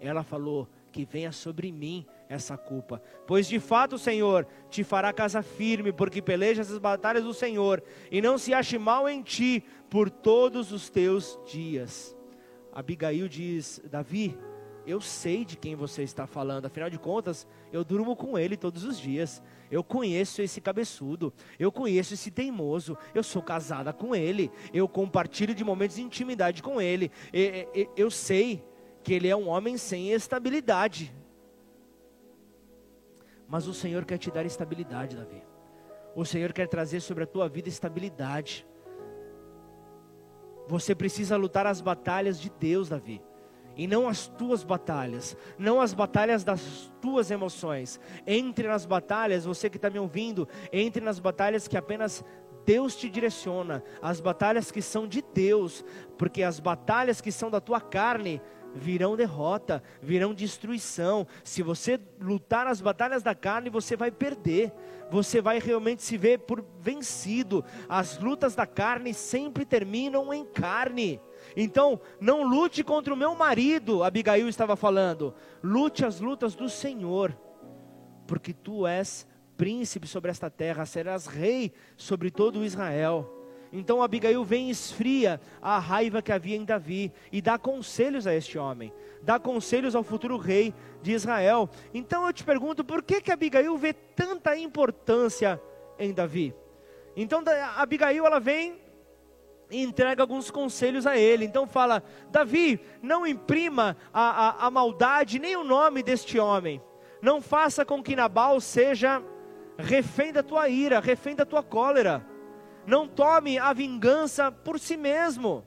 Ela falou: Que venha sobre mim essa culpa. Pois de fato, Senhor, te fará casa firme, porque pelejas as batalhas do Senhor, e não se ache mal em ti por todos os teus dias. Abigail diz: Davi, eu sei de quem você está falando, afinal de contas, eu durmo com ele todos os dias. Eu conheço esse cabeçudo, eu conheço esse teimoso, eu sou casada com ele, eu compartilho de momentos de intimidade com ele. Eu sei que ele é um homem sem estabilidade. Mas o Senhor quer te dar estabilidade, Davi. O Senhor quer trazer sobre a tua vida estabilidade. Você precisa lutar as batalhas de Deus, Davi e não as tuas batalhas, não as batalhas das tuas emoções. Entre nas batalhas, você que está me ouvindo, entre nas batalhas que apenas Deus te direciona, as batalhas que são de Deus, porque as batalhas que são da tua carne virão derrota, virão destruição. Se você lutar as batalhas da carne, você vai perder. Você vai realmente se ver por vencido. As lutas da carne sempre terminam em carne. Então, não lute contra o meu marido, Abigail estava falando. Lute as lutas do Senhor, porque tu és príncipe sobre esta terra, serás rei sobre todo Israel. Então Abigail vem e esfria a raiva que havia em Davi e dá conselhos a este homem, dá conselhos ao futuro rei de Israel. Então eu te pergunto, por que que Abigail vê tanta importância em Davi? Então Abigail ela vem e entrega alguns conselhos a ele. Então fala: Davi, não imprima a, a, a maldade nem o nome deste homem. Não faça com que Nabal seja refém da tua ira, refém da tua cólera. Não tome a vingança por si mesmo.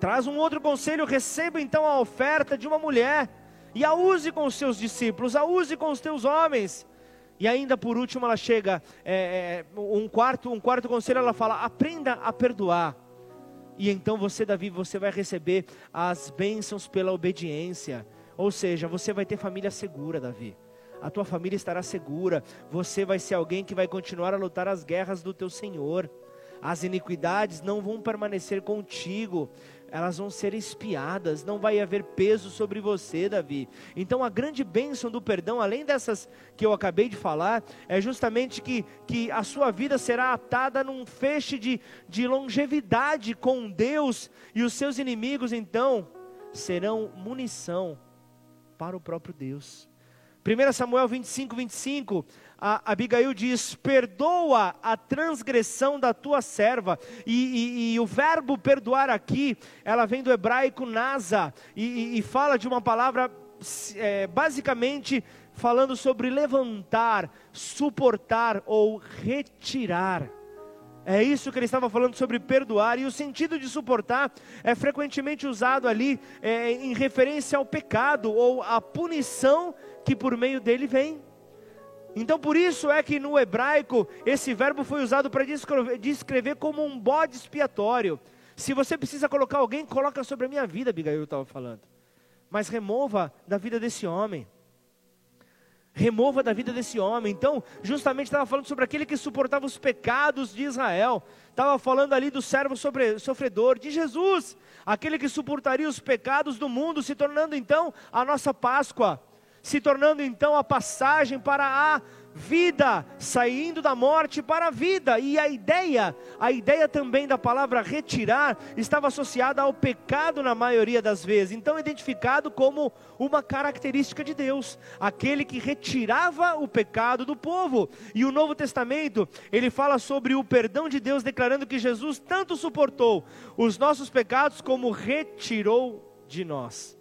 Traz um outro conselho: receba então a oferta de uma mulher e a use com os seus discípulos, a use com os teus homens. E ainda por último ela chega, é, é, um quarto, um quarto conselho, ela fala: aprenda a perdoar. E então você, Davi, você vai receber as bênçãos pela obediência. Ou seja, você vai ter família segura, Davi. A tua família estará segura. Você vai ser alguém que vai continuar a lutar as guerras do teu Senhor. As iniquidades não vão permanecer contigo elas vão ser espiadas, não vai haver peso sobre você, Davi. Então a grande bênção do perdão, além dessas que eu acabei de falar, é justamente que, que a sua vida será atada num feixe de, de longevidade com Deus, e os seus inimigos então serão munição para o próprio Deus. 1 Samuel 25, 25, a Abigail diz: Perdoa a transgressão da tua serva. E, e, e o verbo perdoar aqui, ela vem do hebraico nasa, e, e fala de uma palavra é, basicamente falando sobre levantar, suportar ou retirar. É isso que ele estava falando sobre perdoar, e o sentido de suportar é frequentemente usado ali é, em referência ao pecado ou à punição que por meio dele vem. Então por isso é que no hebraico esse verbo foi usado para descrever, como um bode expiatório. Se você precisa colocar alguém, coloca sobre a minha vida, Abigail estava falando. Mas remova da vida desse homem. Remova da vida desse homem. Então, justamente estava falando sobre aquele que suportava os pecados de Israel. Estava falando ali do servo sofredor, de Jesus, aquele que suportaria os pecados do mundo, se tornando então a nossa Páscoa se tornando então a passagem para a vida, saindo da morte para a vida. E a ideia, a ideia também da palavra retirar estava associada ao pecado na maioria das vezes. Então identificado como uma característica de Deus, aquele que retirava o pecado do povo. E o Novo Testamento, ele fala sobre o perdão de Deus, declarando que Jesus tanto suportou os nossos pecados como retirou de nós,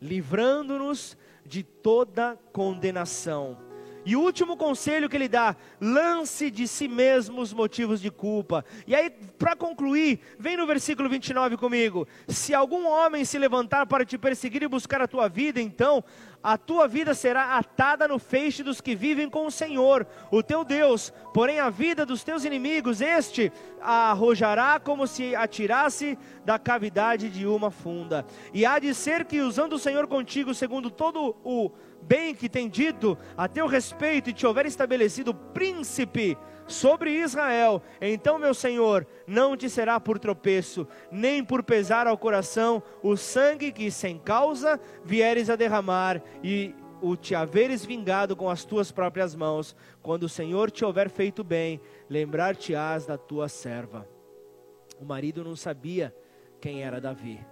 livrando-nos de toda condenação. E o último conselho que ele dá: lance de si mesmo os motivos de culpa. E aí, para concluir, vem no versículo 29 comigo: Se algum homem se levantar para te perseguir e buscar a tua vida, então a tua vida será atada no feixe dos que vivem com o Senhor, o teu Deus. Porém, a vida dos teus inimigos, este a arrojará como se atirasse da cavidade de uma funda. E há de ser que, usando o Senhor contigo, segundo todo o bem que tem dito a teu respeito e te houver estabelecido príncipe sobre Israel, então, meu Senhor, não te será por tropeço, nem por pesar ao coração o sangue que sem causa vieres a derramar e o te haveres vingado com as tuas próprias mãos, quando o Senhor te houver feito bem, lembrar-te-ás da tua serva. O marido não sabia quem era Davi,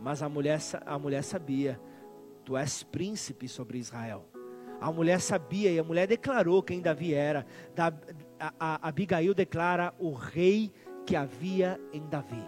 mas a mulher, a mulher sabia Tu és príncipe sobre Israel. A mulher sabia e a mulher declarou quem Davi era. Da, a, a, Abigail declara o rei que havia em Davi.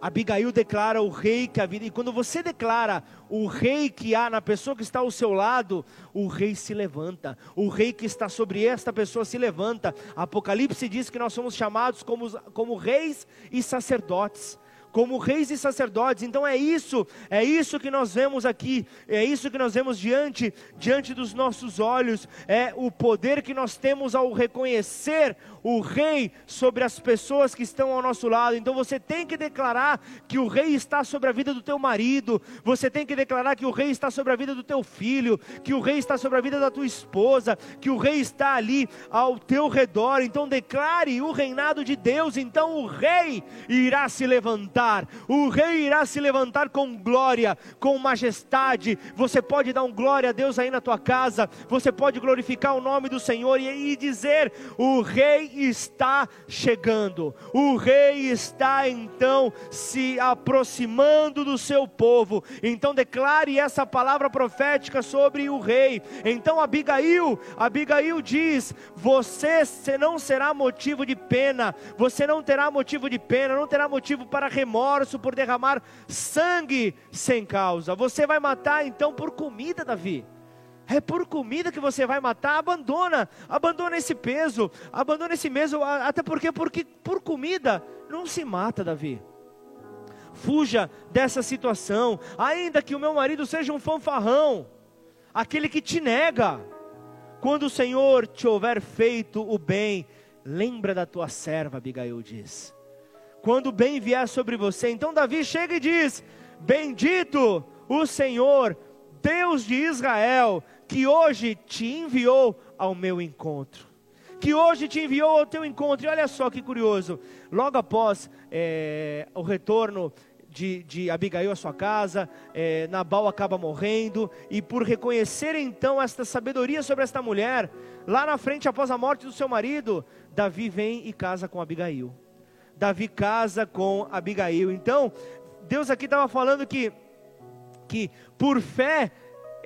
Abigail declara o rei que havia. E quando você declara o rei que há na pessoa que está ao seu lado, o rei se levanta. O rei que está sobre esta pessoa se levanta. Apocalipse diz que nós somos chamados como, como reis e sacerdotes como reis e sacerdotes. Então é isso, é isso que nós vemos aqui, é isso que nós vemos diante, diante dos nossos olhos, é o poder que nós temos ao reconhecer o rei sobre as pessoas que estão ao nosso lado. Então você tem que declarar que o rei está sobre a vida do teu marido, você tem que declarar que o rei está sobre a vida do teu filho, que o rei está sobre a vida da tua esposa, que o rei está ali ao teu redor. Então declare o reinado de Deus, então o rei irá se levantar o rei irá se levantar com glória, com majestade. Você pode dar um glória a Deus aí na tua casa, você pode glorificar o nome do Senhor e, e dizer: O rei está chegando, o rei está então se aproximando do seu povo. Então declare essa palavra profética sobre o rei. Então Abigail, Abigail diz: Você não será motivo de pena, você não terá motivo de pena, não terá motivo para remorso por derramar sangue sem causa. Você vai matar então por comida, Davi. É por comida que você vai matar, abandona, abandona esse peso, abandona esse peso, até porque, porque por comida não se mata, Davi. Fuja dessa situação, ainda que o meu marido seja um fanfarrão, aquele que te nega. Quando o Senhor te houver feito o bem, lembra da tua serva, Abigail diz quando o bem vier sobre você. Então Davi chega e diz: Bendito o Senhor, Deus de Israel, que hoje te enviou ao meu encontro. Que hoje te enviou ao teu encontro. E olha só que curioso, logo após é, o retorno de, de, Abigail à sua casa, é, Nabal acaba morrendo, e por reconhecer então esta sabedoria sobre esta mulher, lá na frente, após a morte do seu marido, Davi vem e casa com Abigail. Davi casa com Abigail. Então, Deus aqui estava falando que, que por fé,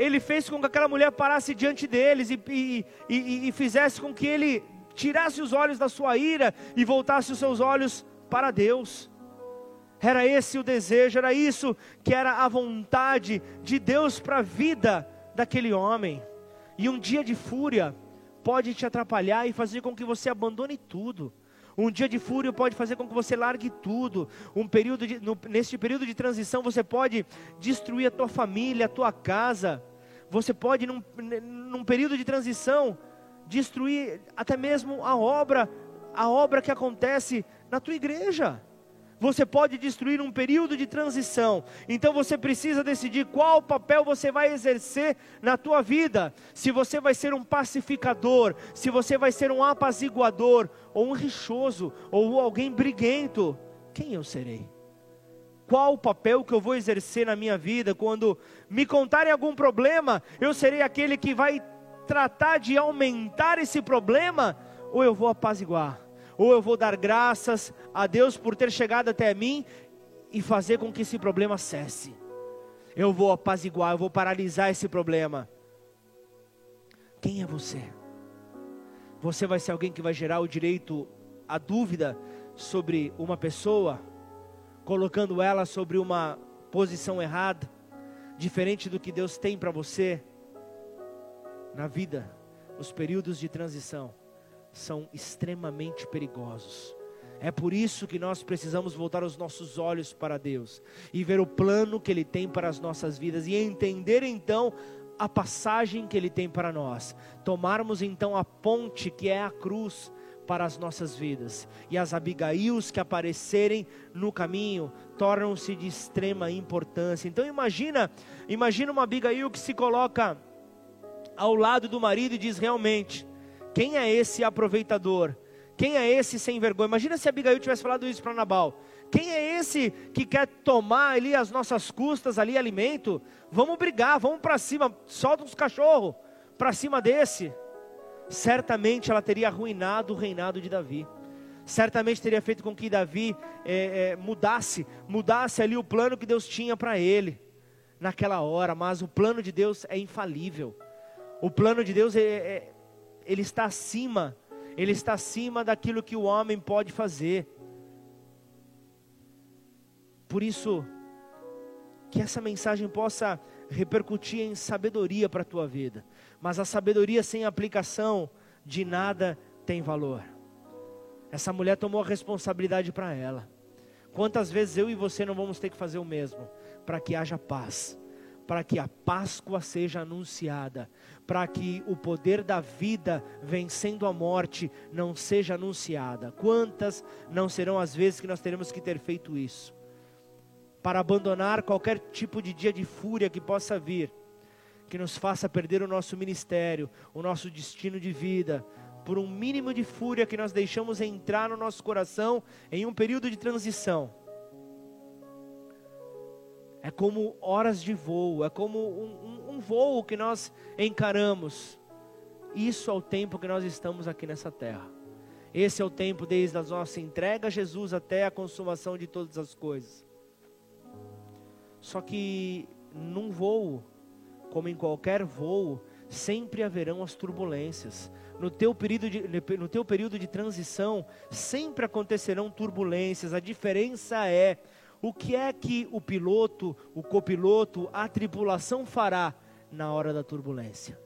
ele fez com que aquela mulher parasse diante deles e, e, e, e fizesse com que ele tirasse os olhos da sua ira e voltasse os seus olhos para Deus. Era esse o desejo, era isso que era a vontade de Deus para a vida daquele homem. E um dia de fúria pode te atrapalhar e fazer com que você abandone tudo. Um dia de fúria pode fazer com que você largue tudo. Um período de, no, neste período de transição você pode destruir a tua família, a tua casa. Você pode num, num período de transição destruir até mesmo a obra, a obra que acontece na tua igreja você pode destruir um período de transição. Então você precisa decidir qual papel você vai exercer na tua vida. Se você vai ser um pacificador, se você vai ser um apaziguador, ou um rixoso, ou alguém briguento, quem eu serei? Qual o papel que eu vou exercer na minha vida. Quando me contarem algum problema, eu serei aquele que vai tratar de aumentar esse problema, ou eu vou apaziguar, ou eu vou dar graças a Deus por ter chegado até mim e fazer com que esse problema cesse. Eu vou apaziguar, eu vou paralisar esse problema. Quem é você? Você vai ser alguém que vai gerar o direito à dúvida sobre uma pessoa, colocando ela sobre uma posição errada, diferente do que Deus tem para você na vida. Os períodos de transição são extremamente perigosos. É por isso que nós precisamos voltar os nossos olhos para Deus e ver o plano que Ele tem para as nossas vidas e entender então a passagem que Ele tem para nós. Tomarmos então a ponte que é a cruz para as nossas vidas. E as Abigails que aparecerem no caminho tornam-se de extrema importância. Então imagina, imagina uma Abigail que se coloca ao lado do marido e diz realmente: quem é esse aproveitador? Quem é esse sem vergonha? Imagina se Abigail tivesse falado isso para Nabal. Quem é esse que quer tomar ali as nossas custas ali alimento? Vamos brigar, vamos para cima, solta os cachorros para cima desse. Certamente ela teria arruinado o reinado de Davi. Certamente teria feito com que Davi é, é, mudasse, mudasse ali o plano que Deus tinha para ele naquela hora. Mas o plano de Deus é infalível. O plano de Deus é, é ele está acima ele está acima daquilo que o homem pode fazer. Por isso, que essa mensagem possa repercutir em sabedoria para a tua vida. Mas a sabedoria sem aplicação de nada tem valor. Essa mulher tomou a responsabilidade para ela. Quantas vezes eu e você não vamos ter que fazer o mesmo para que haja paz? para que a Páscoa seja anunciada, para que o poder da vida vencendo a morte não seja anunciada. Quantas não serão as vezes que nós teremos que ter feito isso? Para abandonar qualquer tipo de dia de fúria que possa vir, que nos faça perder o nosso ministério, o nosso destino de vida, por um mínimo de fúria que nós deixamos entrar no nosso coração em um período de transição é como horas de voo, é como um, um, um voo que nós encaramos. Isso é o tempo que nós estamos aqui nessa terra. Esse é o tempo desde a nossa entrega a Jesus até a consumação de todas as coisas. Só que num voo, como em qualquer voo, sempre haverão as turbulências. No teu, período de, no teu período de transição, sempre acontecerão turbulências. A diferença é o que é que o piloto, o copiloto, a tripulação fará na hora da turbulência?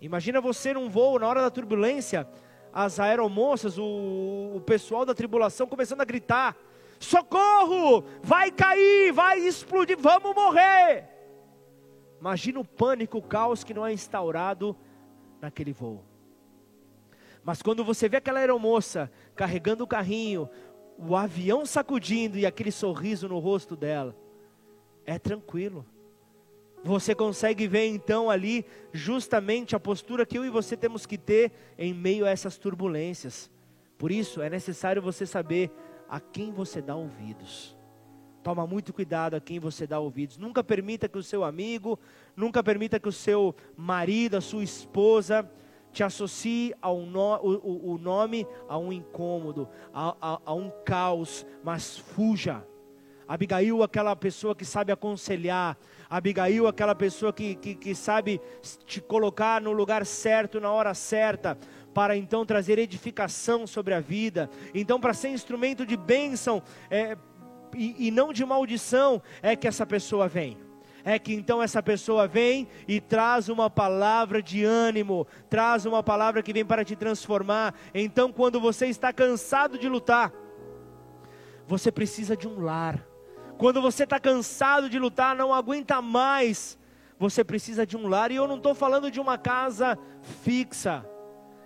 Imagina você num voo, na hora da turbulência, as aeromoças, o, o pessoal da tribulação começando a gritar: socorro! Vai cair, vai explodir, vamos morrer! Imagina o pânico, o caos que não é instaurado naquele voo. Mas quando você vê aquela aeromoça carregando o carrinho, o avião sacudindo e aquele sorriso no rosto dela, é tranquilo. Você consegue ver então ali justamente a postura que eu e você temos que ter em meio a essas turbulências. Por isso é necessário você saber a quem você dá ouvidos. Toma muito cuidado a quem você dá ouvidos. Nunca permita que o seu amigo, nunca permita que o seu marido, a sua esposa, te associe ao no, o, o, nome a um incômodo, a, a, a um caos, mas fuja. Abigail, aquela pessoa que sabe aconselhar, Abigail, aquela pessoa que, que, que, sabe te colocar no lugar certo, na hora certa, para então trazer edificação sobre a vida. Então, para ser instrumento de bênção é, e, e não de maldição, é que essa pessoa vem é que então essa pessoa vem e traz uma palavra de ânimo, traz uma palavra que vem para te transformar. Então, quando você está cansado de lutar, você precisa de um lar. Quando você está cansado de lutar, não aguenta mais, você precisa de um lar. E eu não estou falando de uma casa fixa.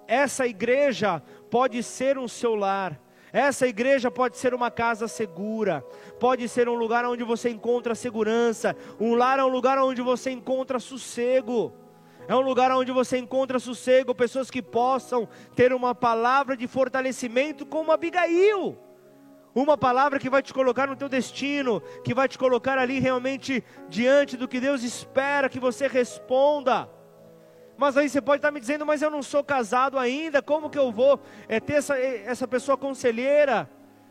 Essa igreja pode ser um seu lar. Essa igreja pode ser uma casa segura, pode ser um lugar onde você encontra segurança, um lar é um lugar onde você encontra sossego. É um lugar onde você encontra sossego, pessoas que possam ter uma palavra de fortalecimento como Abigail. uma palavra que vai te colocar no teu destino, que vai te colocar ali realmente diante do que Deus espera que você responda. Mas aí você pode estar me dizendo, mas eu não sou casado ainda, como que eu vou é, ter essa, essa pessoa conselheira?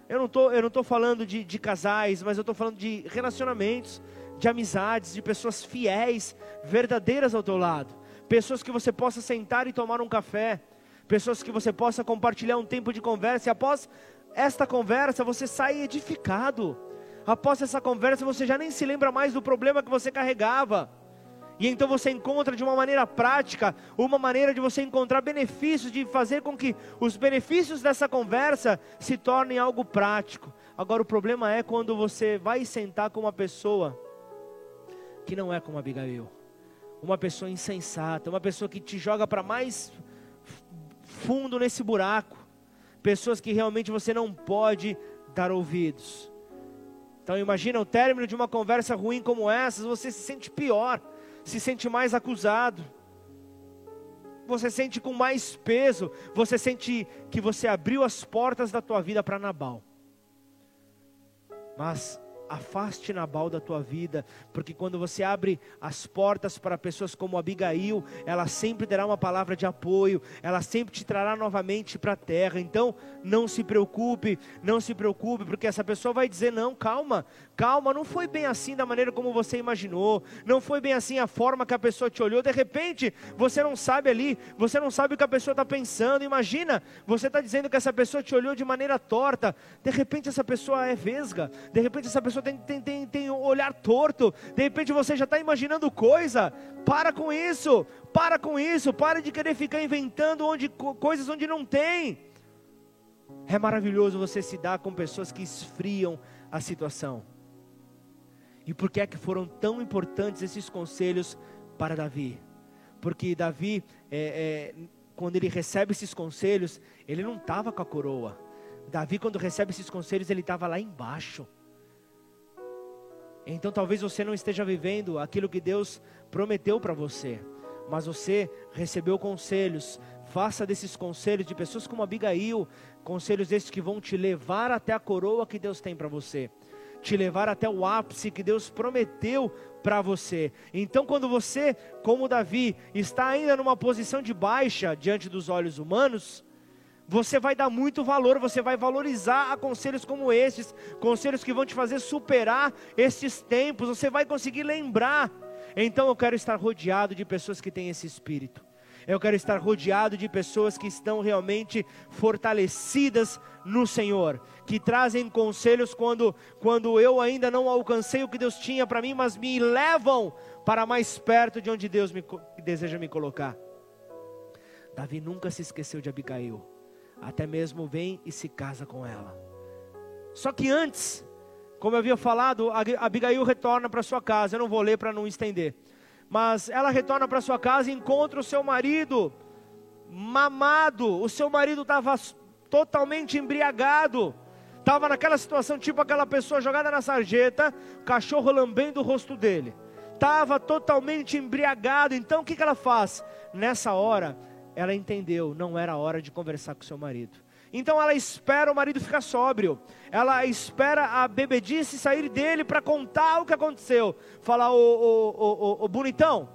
Eu não estou falando de, de casais, mas eu estou falando de relacionamentos, de amizades, de pessoas fiéis, verdadeiras ao teu lado. Pessoas que você possa sentar e tomar um café. Pessoas que você possa compartilhar um tempo de conversa. E após esta conversa você sai edificado. Após essa conversa você já nem se lembra mais do problema que você carregava. E então você encontra de uma maneira prática, uma maneira de você encontrar benefícios, de fazer com que os benefícios dessa conversa se tornem algo prático. Agora o problema é quando você vai sentar com uma pessoa que não é como Abigail, uma pessoa insensata, uma pessoa que te joga para mais fundo nesse buraco pessoas que realmente você não pode dar ouvidos. Então imagina o término de uma conversa ruim como essa, você se sente pior, se sente mais acusado. Você sente com mais peso, você sente que você abriu as portas da tua vida para Nabal. Mas afaste Nabal da tua vida, porque quando você abre as portas para pessoas como Abigail, ela sempre terá uma palavra de apoio, ela sempre te trará novamente para a terra. Então, não se preocupe, não se preocupe, porque essa pessoa vai dizer: não, calma, calma, não foi bem assim da maneira como você imaginou, não foi bem assim a forma que a pessoa te olhou. De repente, você não sabe ali, você não sabe o que a pessoa está pensando. Imagina, você está dizendo que essa pessoa te olhou de maneira torta, de repente essa pessoa é vesga, de repente essa pessoa tem, tem, tem, tem um olhar torto, de repente você já está imaginando coisa. Para com isso, para com isso, para de querer ficar inventando onde, coisas onde não tem. É maravilhoso você se dar com pessoas que esfriam a situação. E por que é que foram tão importantes esses conselhos para Davi? Porque Davi, é, é, quando ele recebe esses conselhos, ele não estava com a coroa. Davi, quando recebe esses conselhos, ele estava lá embaixo. Então talvez você não esteja vivendo aquilo que Deus prometeu para você, mas você recebeu conselhos. Faça desses conselhos de pessoas como Abigail, conselhos esses que vão te levar até a coroa que Deus tem para você, te levar até o ápice que Deus prometeu para você. Então, quando você, como Davi, está ainda numa posição de baixa diante dos olhos humanos, você vai dar muito valor, você vai valorizar a conselhos como esses, conselhos que vão te fazer superar esses tempos, você vai conseguir lembrar. Então eu quero estar rodeado de pessoas que têm esse espírito. Eu quero estar rodeado de pessoas que estão realmente fortalecidas no Senhor, que trazem conselhos quando, quando eu ainda não alcancei o que Deus tinha para mim, mas me levam para mais perto de onde Deus me, deseja me colocar. Davi nunca se esqueceu de Abigail até mesmo vem e se casa com ela. Só que antes, como eu havia falado, Abigail retorna para sua casa. Eu não vou ler para não estender. Mas ela retorna para sua casa e encontra o seu marido mamado. O seu marido estava totalmente embriagado. Estava naquela situação, tipo aquela pessoa jogada na sarjeta, cachorro lambendo o rosto dele. Estava totalmente embriagado. Então o que, que ela faz? Nessa hora, ela entendeu, não era hora de conversar com seu marido. Então ela espera o marido ficar sóbrio. Ela espera a bebedice sair dele para contar o que aconteceu. Falar, ô, ô, ô, ô, bonitão,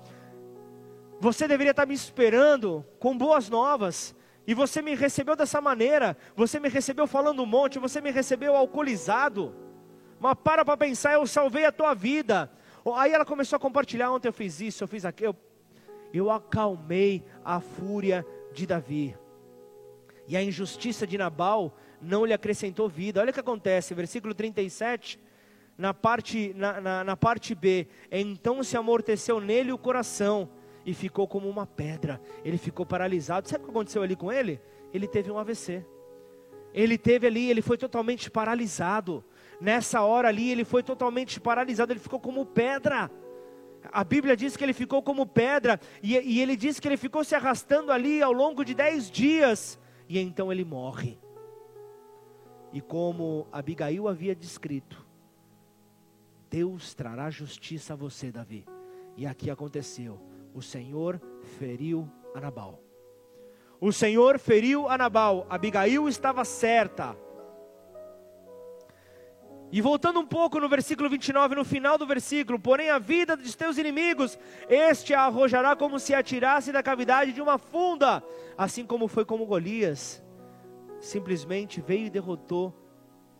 você deveria estar me esperando com boas novas. E você me recebeu dessa maneira. Você me recebeu falando um monte. Você me recebeu alcoolizado. Mas para para pensar, eu salvei a tua vida. Aí ela começou a compartilhar. Ontem eu fiz isso, eu fiz aquilo eu acalmei a fúria de Davi. E a injustiça de Nabal não lhe acrescentou vida. Olha o que acontece, versículo 37, na parte, na, na, na parte B. Então se amorteceu nele o coração e ficou como uma pedra. Ele ficou paralisado. Sabe o que aconteceu ali com ele? Ele teve um AVC. Ele teve ali, ele foi totalmente paralisado. Nessa hora ali, ele foi totalmente paralisado, ele ficou como pedra. A Bíblia diz que ele ficou como pedra, e, e ele diz que ele ficou se arrastando ali ao longo de dez dias, e então ele morre. E como Abigail havia descrito, Deus trará justiça a você, Davi. E aqui aconteceu: o Senhor feriu Anabal. O Senhor feriu Anabal. Abigail estava certa. E voltando um pouco no versículo 29, no final do versículo, porém a vida dos teus inimigos, este a arrojará como se atirasse da cavidade de uma funda, assim como foi como Golias, simplesmente veio e derrotou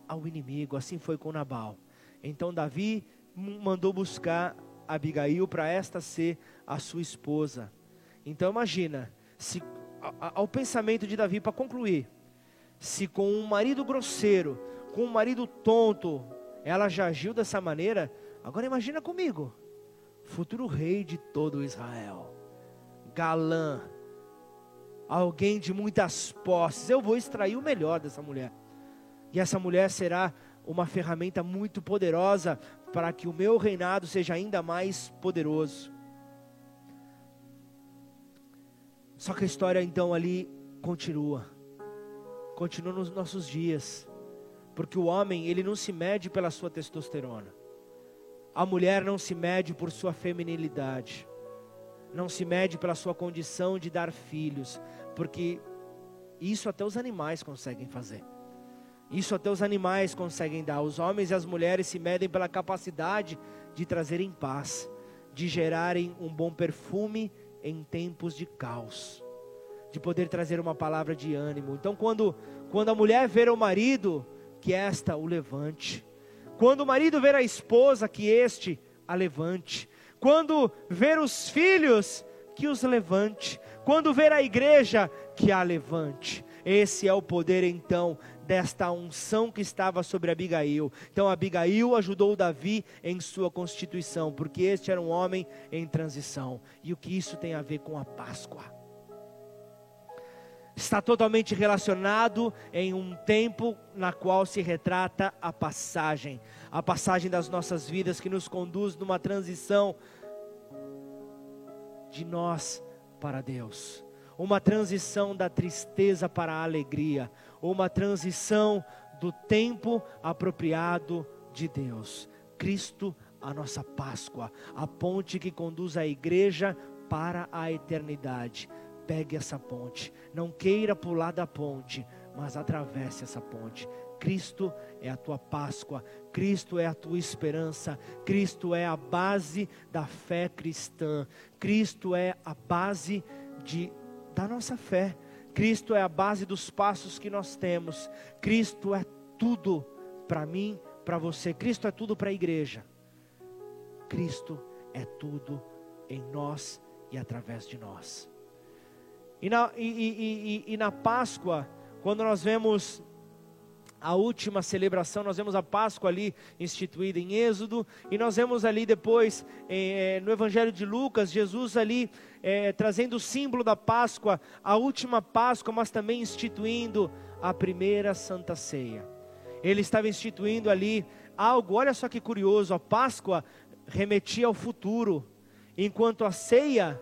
ao inimigo, assim foi com Nabal. Então Davi mandou buscar Abigail para esta ser a sua esposa. Então imagina, se ao pensamento de Davi para concluir, se com um marido grosseiro, com um marido tonto, ela já agiu dessa maneira, agora imagina comigo, futuro rei de todo Israel, galã, alguém de muitas posses, eu vou extrair o melhor dessa mulher. E essa mulher será uma ferramenta muito poderosa para que o meu reinado seja ainda mais poderoso. Só que a história então ali continua. Continua nos nossos dias. Porque o homem, ele não se mede pela sua testosterona. A mulher não se mede por sua feminilidade. Não se mede pela sua condição de dar filhos, porque isso até os animais conseguem fazer. Isso até os animais conseguem dar. Os homens e as mulheres se medem pela capacidade de trazerem paz, de gerarem um bom perfume em tempos de caos, de poder trazer uma palavra de ânimo. Então, quando, quando a mulher ver o marido que esta o levante. Quando o marido ver a esposa, que este a levante. Quando ver os filhos, que os levante. Quando ver a igreja, que a levante. Esse é o poder então desta unção que estava sobre Abigail. Então Abigail ajudou Davi em sua constituição, porque este era um homem em transição. E o que isso tem a ver com a Páscoa? está totalmente relacionado em um tempo na qual se retrata a passagem, a passagem das nossas vidas que nos conduz numa transição de nós para Deus, uma transição da tristeza para a alegria, uma transição do tempo apropriado de Deus. Cristo, a nossa Páscoa, a ponte que conduz a igreja para a eternidade pegue essa ponte. Não queira pular da ponte, mas atravesse essa ponte. Cristo é a tua Páscoa, Cristo é a tua esperança, Cristo é a base da fé cristã, Cristo é a base de, da nossa fé, Cristo é a base dos passos que nós temos, Cristo é tudo para mim, para você, Cristo é tudo para a igreja, Cristo é tudo em nós e através de nós. E na, e, e, e, na Páscoa, quando nós vemos a última celebração, nós vemos a Páscoa ali instituída em Êxodo, e nós vemos ali depois, eh, no Evangelho de Lucas, Jesus ali eh, trazendo o símbolo da Páscoa, a última Páscoa, mas também instituindo a primeira Santa Ceia. Ele estava instituindo ali algo, olha só que curioso, a Páscoa remetia ao futuro, enquanto a ceia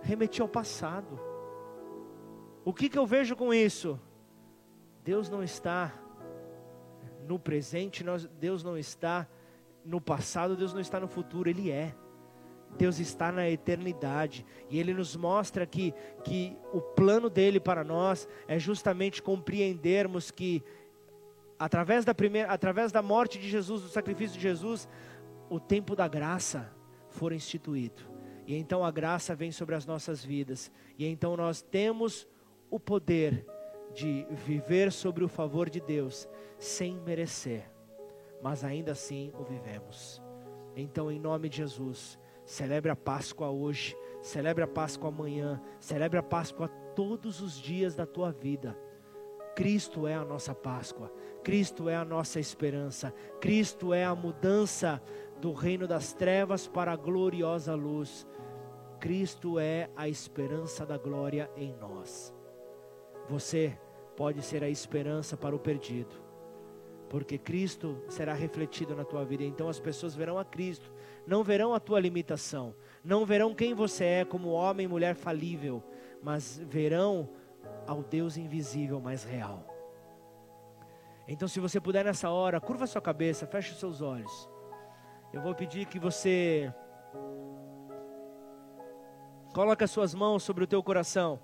remetia ao passado. O que, que eu vejo com isso? Deus não está no presente, nós, Deus não está no passado, Deus não está no futuro, Ele é. Deus está na eternidade e Ele nos mostra que, que o plano dele para nós é justamente compreendermos que através da primeira, através da morte de Jesus, do sacrifício de Jesus, o tempo da graça for instituído. E então a graça vem sobre as nossas vidas. E então nós temos o poder de viver sobre o favor de Deus sem merecer, mas ainda assim o vivemos. Então, em nome de Jesus, celebre a Páscoa hoje, celebre a Páscoa amanhã, celebre a Páscoa todos os dias da tua vida. Cristo é a nossa Páscoa, Cristo é a nossa esperança, Cristo é a mudança do reino das trevas para a gloriosa luz. Cristo é a esperança da glória em nós. Você pode ser a esperança para o perdido, porque Cristo será refletido na tua vida. Então as pessoas verão a Cristo, não verão a tua limitação, não verão quem você é como homem e mulher falível, mas verão ao Deus invisível, mais real. Então, se você puder nessa hora, curva sua cabeça, feche os seus olhos. Eu vou pedir que você coloque as suas mãos sobre o teu coração.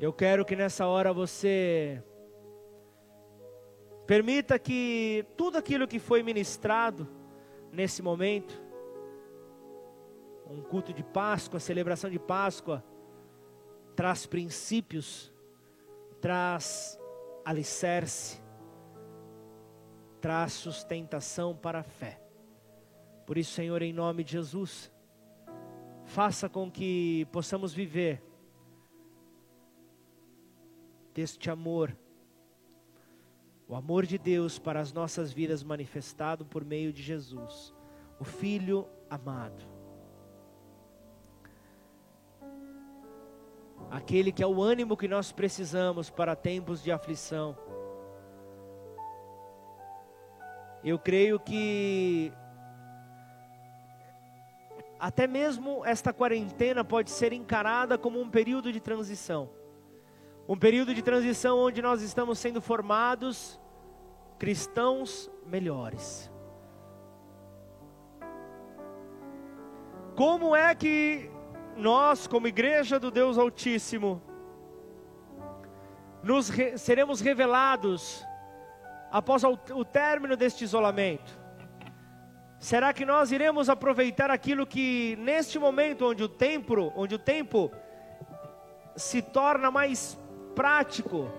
Eu quero que nessa hora você Permita que tudo aquilo que foi ministrado nesse momento, um culto de Páscoa, celebração de Páscoa, traz princípios, traz alicerce, traz sustentação para a fé. Por isso, Senhor, em nome de Jesus, faça com que possamos viver deste amor o amor de Deus para as nossas vidas manifestado por meio de Jesus, o Filho amado. Aquele que é o ânimo que nós precisamos para tempos de aflição. Eu creio que até mesmo esta quarentena pode ser encarada como um período de transição. Um período de transição onde nós estamos sendo formados cristãos melhores. Como é que nós, como igreja do Deus Altíssimo, nos re seremos revelados após o término deste isolamento? Será que nós iremos aproveitar aquilo que neste momento onde o tempo, onde o tempo se torna mais prático,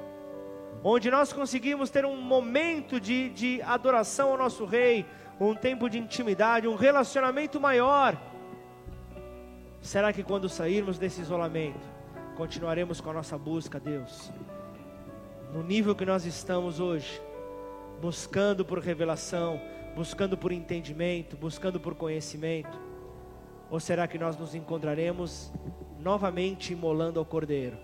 onde nós conseguimos ter um momento de, de adoração ao nosso Rei, um tempo de intimidade, um relacionamento maior. Será que quando sairmos desse isolamento, continuaremos com a nossa busca, Deus? No nível que nós estamos hoje, buscando por revelação, buscando por entendimento, buscando por conhecimento? Ou será que nós nos encontraremos novamente imolando ao Cordeiro?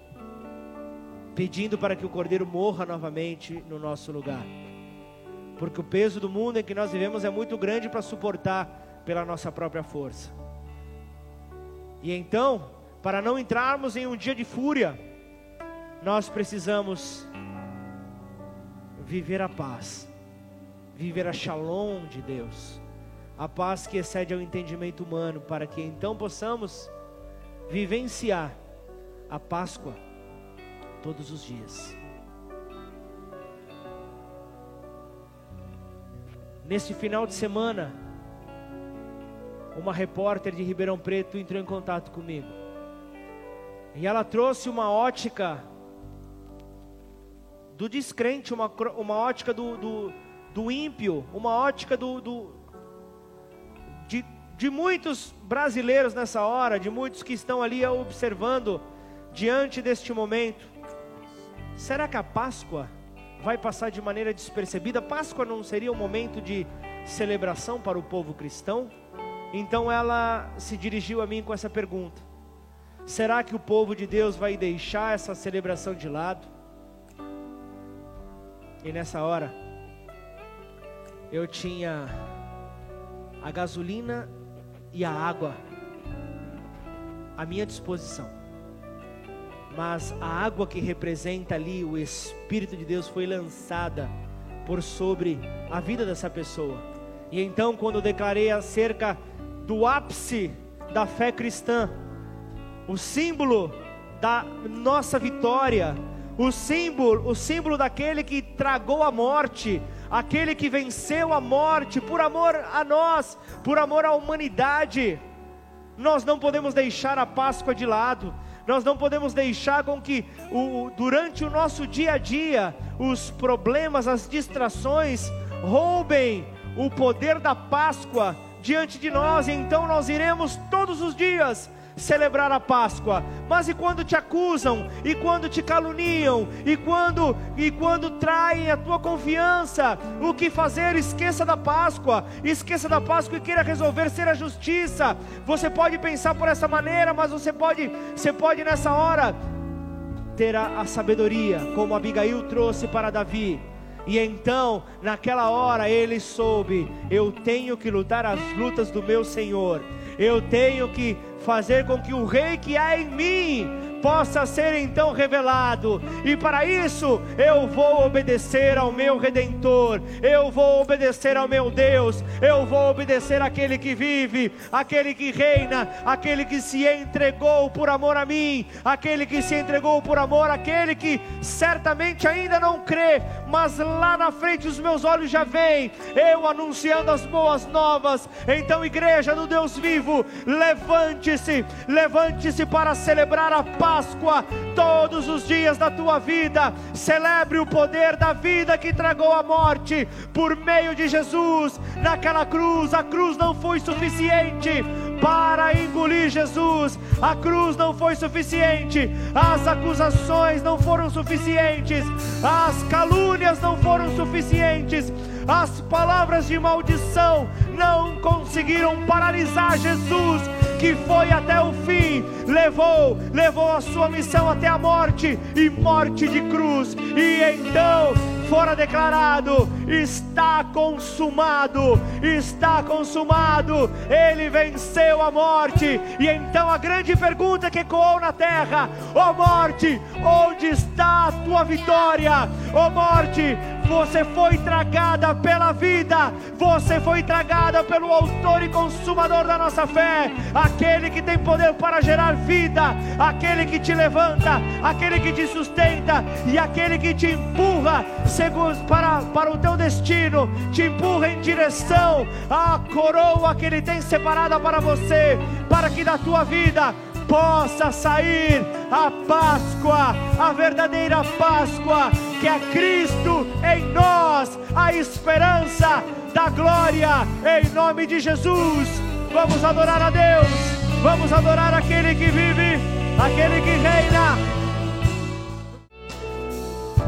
Pedindo para que o Cordeiro morra novamente no nosso lugar. Porque o peso do mundo em que nós vivemos é muito grande para suportar pela nossa própria força. E então, para não entrarmos em um dia de fúria, nós precisamos viver a paz, viver a shalom de Deus, a paz que excede ao entendimento humano, para que então possamos vivenciar a Páscoa todos os dias. Neste final de semana, uma repórter de Ribeirão Preto entrou em contato comigo. E ela trouxe uma ótica do descrente, uma, uma ótica do, do, do ímpio, uma ótica do, do de, de muitos brasileiros nessa hora, de muitos que estão ali observando diante deste momento. Será que a Páscoa vai passar de maneira despercebida? Páscoa não seria um momento de celebração para o povo cristão? Então ela se dirigiu a mim com essa pergunta: Será que o povo de Deus vai deixar essa celebração de lado? E nessa hora, eu tinha a gasolina e a água à minha disposição mas a água que representa ali o Espírito de Deus foi lançada por sobre a vida dessa pessoa. E então, quando eu declarei acerca do ápice da fé cristã, o símbolo da nossa vitória, o símbolo, o símbolo daquele que tragou a morte, aquele que venceu a morte por amor a nós, por amor à humanidade. Nós não podemos deixar a Páscoa de lado. Nós não podemos deixar com que o, durante o nosso dia a dia os problemas, as distrações roubem o poder da Páscoa diante de nós, e então nós iremos todos os dias celebrar a Páscoa. Mas e quando te acusam, e quando te caluniam, e quando e quando traem a tua confiança, o que fazer? Esqueça da Páscoa, esqueça da Páscoa e queira resolver ser a justiça. Você pode pensar por essa maneira, mas você pode, você pode nessa hora ter a, a sabedoria, como Abigail trouxe para Davi. E então, naquela hora, ele soube: eu tenho que lutar as lutas do meu Senhor, eu tenho que fazer com que o rei que há em mim possa ser então revelado. E para isso eu vou obedecer ao meu redentor, eu vou obedecer ao meu Deus, eu vou obedecer àquele que vive, aquele que reina, aquele que se entregou por amor a mim, aquele que se entregou por amor àquele que certamente ainda não crê, mas lá na frente os meus olhos já veem, eu anunciando as boas novas. Então, igreja do Deus vivo, levante-se, levante-se para celebrar a Páscoa todos os dias da tua vida. Celebre o poder da vida que tragou a morte por meio de Jesus naquela cruz. A cruz não foi suficiente para engolir Jesus. A cruz não foi suficiente, as acusações não foram suficientes, as calúnias não foram suficientes, as palavras de maldição não conseguiram paralisar Jesus, que foi até o fim, levou, levou a sua missão até a morte e morte de cruz. E então fora declarado: está consumado, está consumado. Ele venceu a morte. E então a grande pergunta que ecoou na terra: ó oh morte, onde está a tua vitória? Ó oh morte, você foi tragada pela vida, você foi tragada pelo Autor e Consumador da nossa fé, aquele que tem poder para gerar vida, aquele que te levanta, aquele que te sustenta. E aquele que te empurra para, para o teu destino, te empurra em direção à coroa que Ele tem separada para você, para que da tua vida possa sair a Páscoa, a verdadeira Páscoa, que é Cristo em nós, a esperança da glória, em nome de Jesus. Vamos adorar a Deus, vamos adorar aquele que vive, aquele que reina.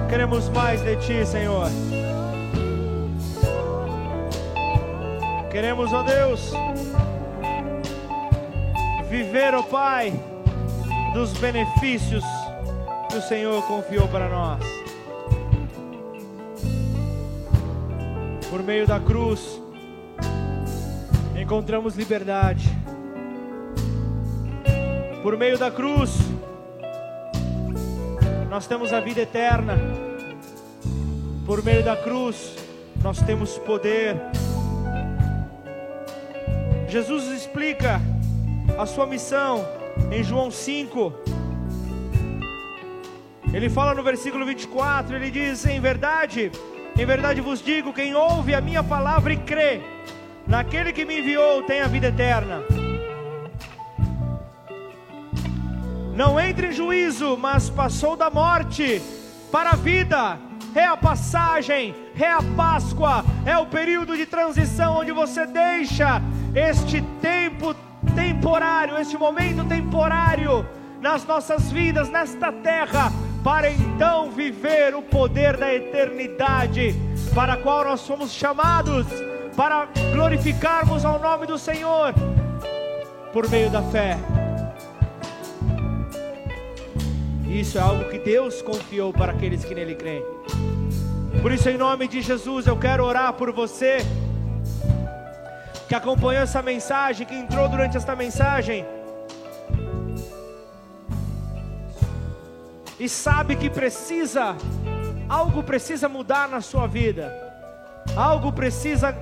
Queremos mais de Ti, Senhor. Queremos, ó Deus, viver, ó Pai, dos benefícios que o Senhor confiou para nós. Por meio da cruz, encontramos liberdade. Por meio da cruz, nós temos a vida eterna. Por meio da cruz, nós temos poder. Jesus explica a sua missão em João 5. Ele fala no versículo 24: ele diz: Em verdade, em verdade vos digo: quem ouve a minha palavra e crê naquele que me enviou tem a vida eterna não entra em juízo, mas passou da morte para a vida. É a passagem, é a Páscoa, é o período de transição onde você deixa este tempo temporário, este momento temporário nas nossas vidas, nesta terra, para então viver o poder da eternidade, para a qual nós somos chamados, para glorificarmos ao nome do Senhor, por meio da fé. Isso é algo que Deus confiou para aqueles que nele creem. Por isso, em nome de Jesus, eu quero orar por você que acompanhou essa mensagem, que entrou durante esta mensagem e sabe que precisa, algo precisa mudar na sua vida, algo precisa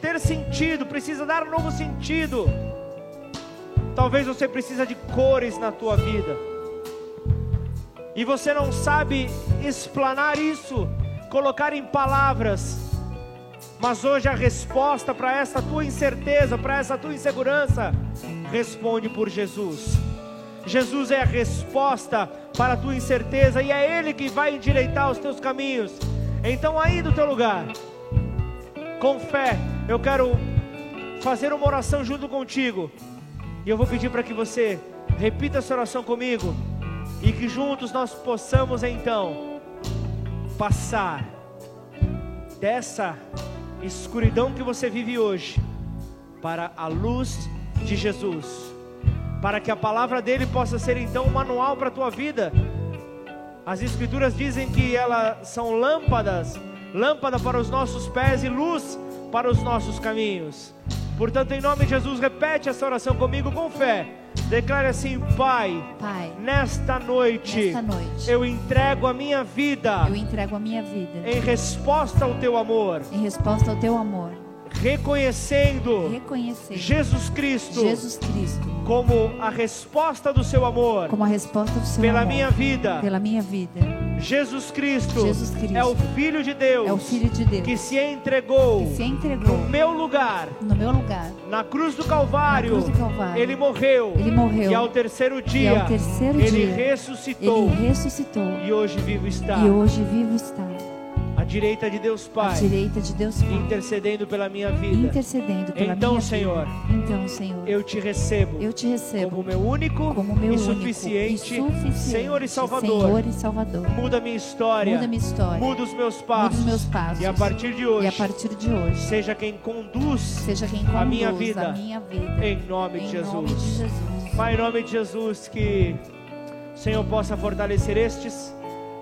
ter sentido, precisa dar um novo sentido. Talvez você precisa de cores na tua vida e você não sabe explanar isso, colocar em palavras. Mas hoje a resposta para essa tua incerteza, para essa tua insegurança, responde por Jesus. Jesus é a resposta para a tua incerteza e é Ele que vai endireitar os teus caminhos. Então, aí do teu lugar, com fé, eu quero fazer uma oração junto contigo. E eu vou pedir para que você repita essa oração comigo e que juntos nós possamos então passar dessa escuridão que você vive hoje para a luz de Jesus, para que a palavra dele possa ser então um manual para a tua vida. As escrituras dizem que elas são lâmpadas, lâmpada para os nossos pés e luz para os nossos caminhos. Portanto, em nome de Jesus, repete essa oração comigo com fé. Declare assim, Pai, Pai, nesta noite, nesta noite eu entrego a minha vida eu entrego a minha vida em resposta ao teu amor, em resposta ao teu amor, reconhecendo reconhecer Jesus Cristo Jesus Cristo como a resposta do seu amor como a resposta do seu pela amor minha vida. pela minha vida. Jesus Cristo, Jesus Cristo é o Filho de Deus É o Filho de Deus que se entregou que se entregou no meu lugar no meu lugar. na cruz do Calvário. Cruz do Calvário. Ele morreu. Ele morreu. E ao terceiro E dia, ao terceiro ele dia, ressuscitou. Ele ressuscitou E hoje vivo está e hoje vivo está à direita de Deus à Pai, direita de Deus Pai, intercedendo pela minha vida. intercedendo pela Então, minha Senhor, vida. Então, Senhor, Eu te recebo eu te recebo como meu único como meu e único suficiente, e suficiente Senhor e Salvador. Senhor e Salvador. Muda minha história. Muda minha história. Muda os meus passos. Os meus passos. E a partir de hoje, E a partir de hoje, seja quem conduz seja quem conduz a minha vida. a minha vida. em nome de Em Jesus. nome de Jesus. Pai, em nome de Jesus, que o Senhor possa fortalecer estes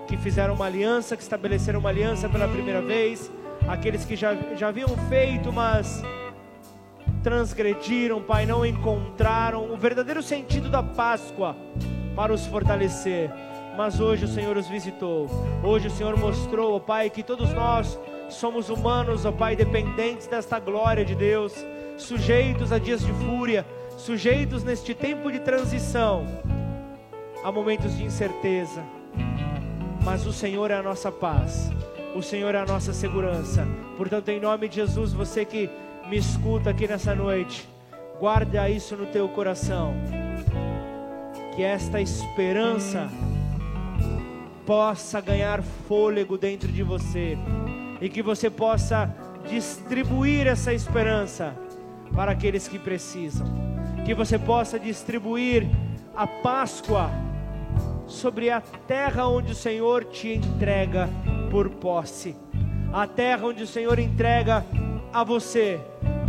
que fizeram uma aliança, que estabeleceram uma aliança pela primeira vez, aqueles que já, já haviam feito, mas transgrediram, Pai, não encontraram o verdadeiro sentido da Páscoa para os fortalecer. Mas hoje o Senhor os visitou, hoje o Senhor mostrou, ó Pai, que todos nós somos humanos, ó Pai, dependentes desta glória de Deus, sujeitos a dias de fúria, sujeitos neste tempo de transição a momentos de incerteza, mas o Senhor é a nossa paz, o Senhor é a nossa segurança. Portanto, em nome de Jesus, você que me escuta aqui nessa noite, guarda isso no teu coração, que esta esperança possa ganhar fôlego dentro de você e que você possa distribuir essa esperança para aqueles que precisam, que você possa distribuir a Páscoa sobre a terra onde o Senhor te entrega por posse, a terra onde o Senhor entrega a você,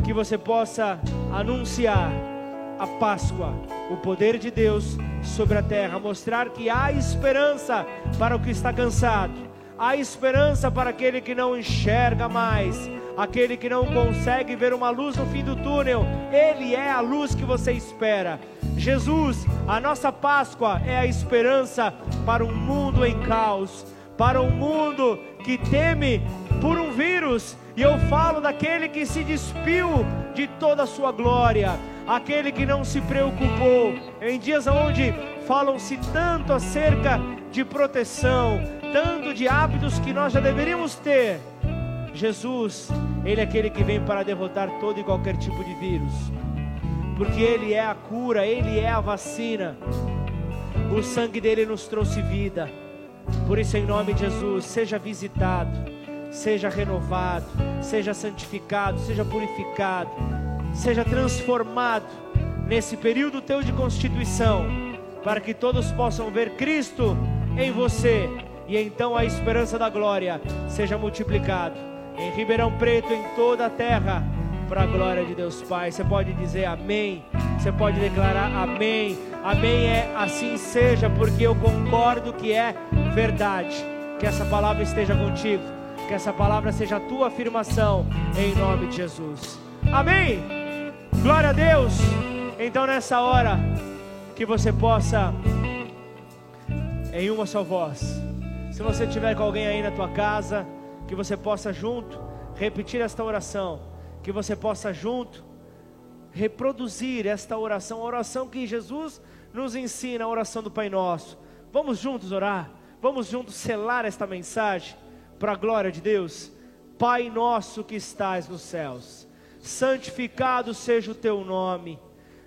que você possa anunciar a Páscoa, o poder de Deus sobre a terra, mostrar que há esperança para o que está cansado, há esperança para aquele que não enxerga mais, aquele que não consegue ver uma luz no fim do túnel, Ele é a luz que você espera. Jesus, a nossa Páscoa é a esperança para um mundo em caos, para um mundo que teme por um vírus, e eu falo daquele que se despiu de toda a sua glória, aquele que não se preocupou em dias onde falam-se tanto acerca de proteção, tanto de hábitos que nós já deveríamos ter. Jesus, Ele é aquele que vem para derrotar todo e qualquer tipo de vírus, porque Ele é a cura, Ele é a vacina. O sangue dele nos trouxe vida. Por isso, em nome de Jesus, seja visitado, seja renovado, seja santificado, seja purificado, seja transformado nesse período teu de constituição, para que todos possam ver Cristo em você e então a esperança da glória seja multiplicado em Ribeirão Preto, em toda a terra, para a glória de Deus Pai. Você pode dizer amém, você pode declarar amém. Amém é assim seja, porque eu concordo que é verdade. Que essa palavra esteja contigo, que essa palavra seja a tua afirmação, em nome de Jesus. Amém. Glória a Deus. Então nessa hora que você possa em uma só voz. Se você tiver com alguém aí na tua casa, que você possa junto repetir esta oração, que você possa junto reproduzir esta oração, a oração que Jesus nos ensina, a oração do Pai Nosso. Vamos juntos orar, vamos juntos selar esta mensagem para a glória de Deus. Pai nosso que estás nos céus, santificado seja o teu nome,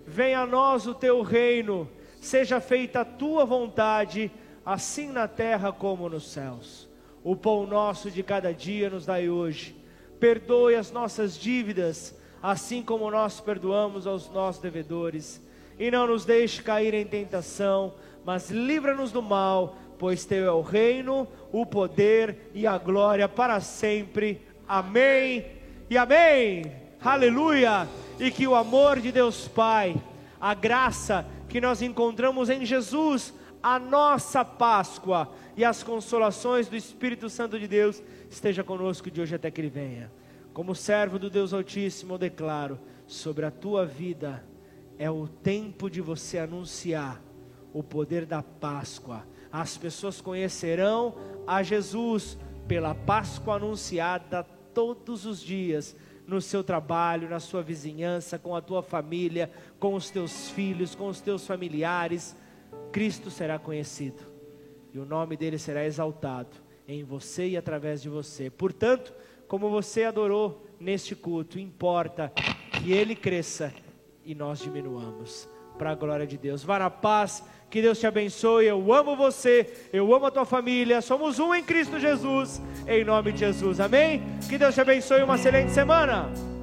venha a nós o teu reino, seja feita a tua vontade, assim na terra como nos céus. O pão nosso de cada dia nos dai hoje. Perdoe as nossas dívidas, assim como nós perdoamos aos nossos devedores. E não nos deixe cair em tentação, mas livra-nos do mal, pois teu é o reino, o poder e a glória para sempre. Amém e amém. Aleluia! E que o amor de Deus Pai, a graça que nós encontramos em Jesus, a nossa Páscoa e as consolações do Espírito Santo de Deus esteja conosco de hoje até que Ele venha. Como servo do Deus Altíssimo, eu declaro: sobre a tua vida é o tempo de você anunciar o poder da Páscoa. As pessoas conhecerão a Jesus pela Páscoa anunciada todos os dias no seu trabalho, na sua vizinhança, com a tua família, com os teus filhos, com os teus familiares. Cristo será conhecido e o nome dele será exaltado em você e através de você. Portanto, como você adorou neste culto, importa que ele cresça e nós diminuamos. Para a glória de Deus. Vá na paz, que Deus te abençoe. Eu amo você, eu amo a tua família. Somos um em Cristo Jesus, em nome de Jesus. Amém? Que Deus te abençoe. Uma excelente semana.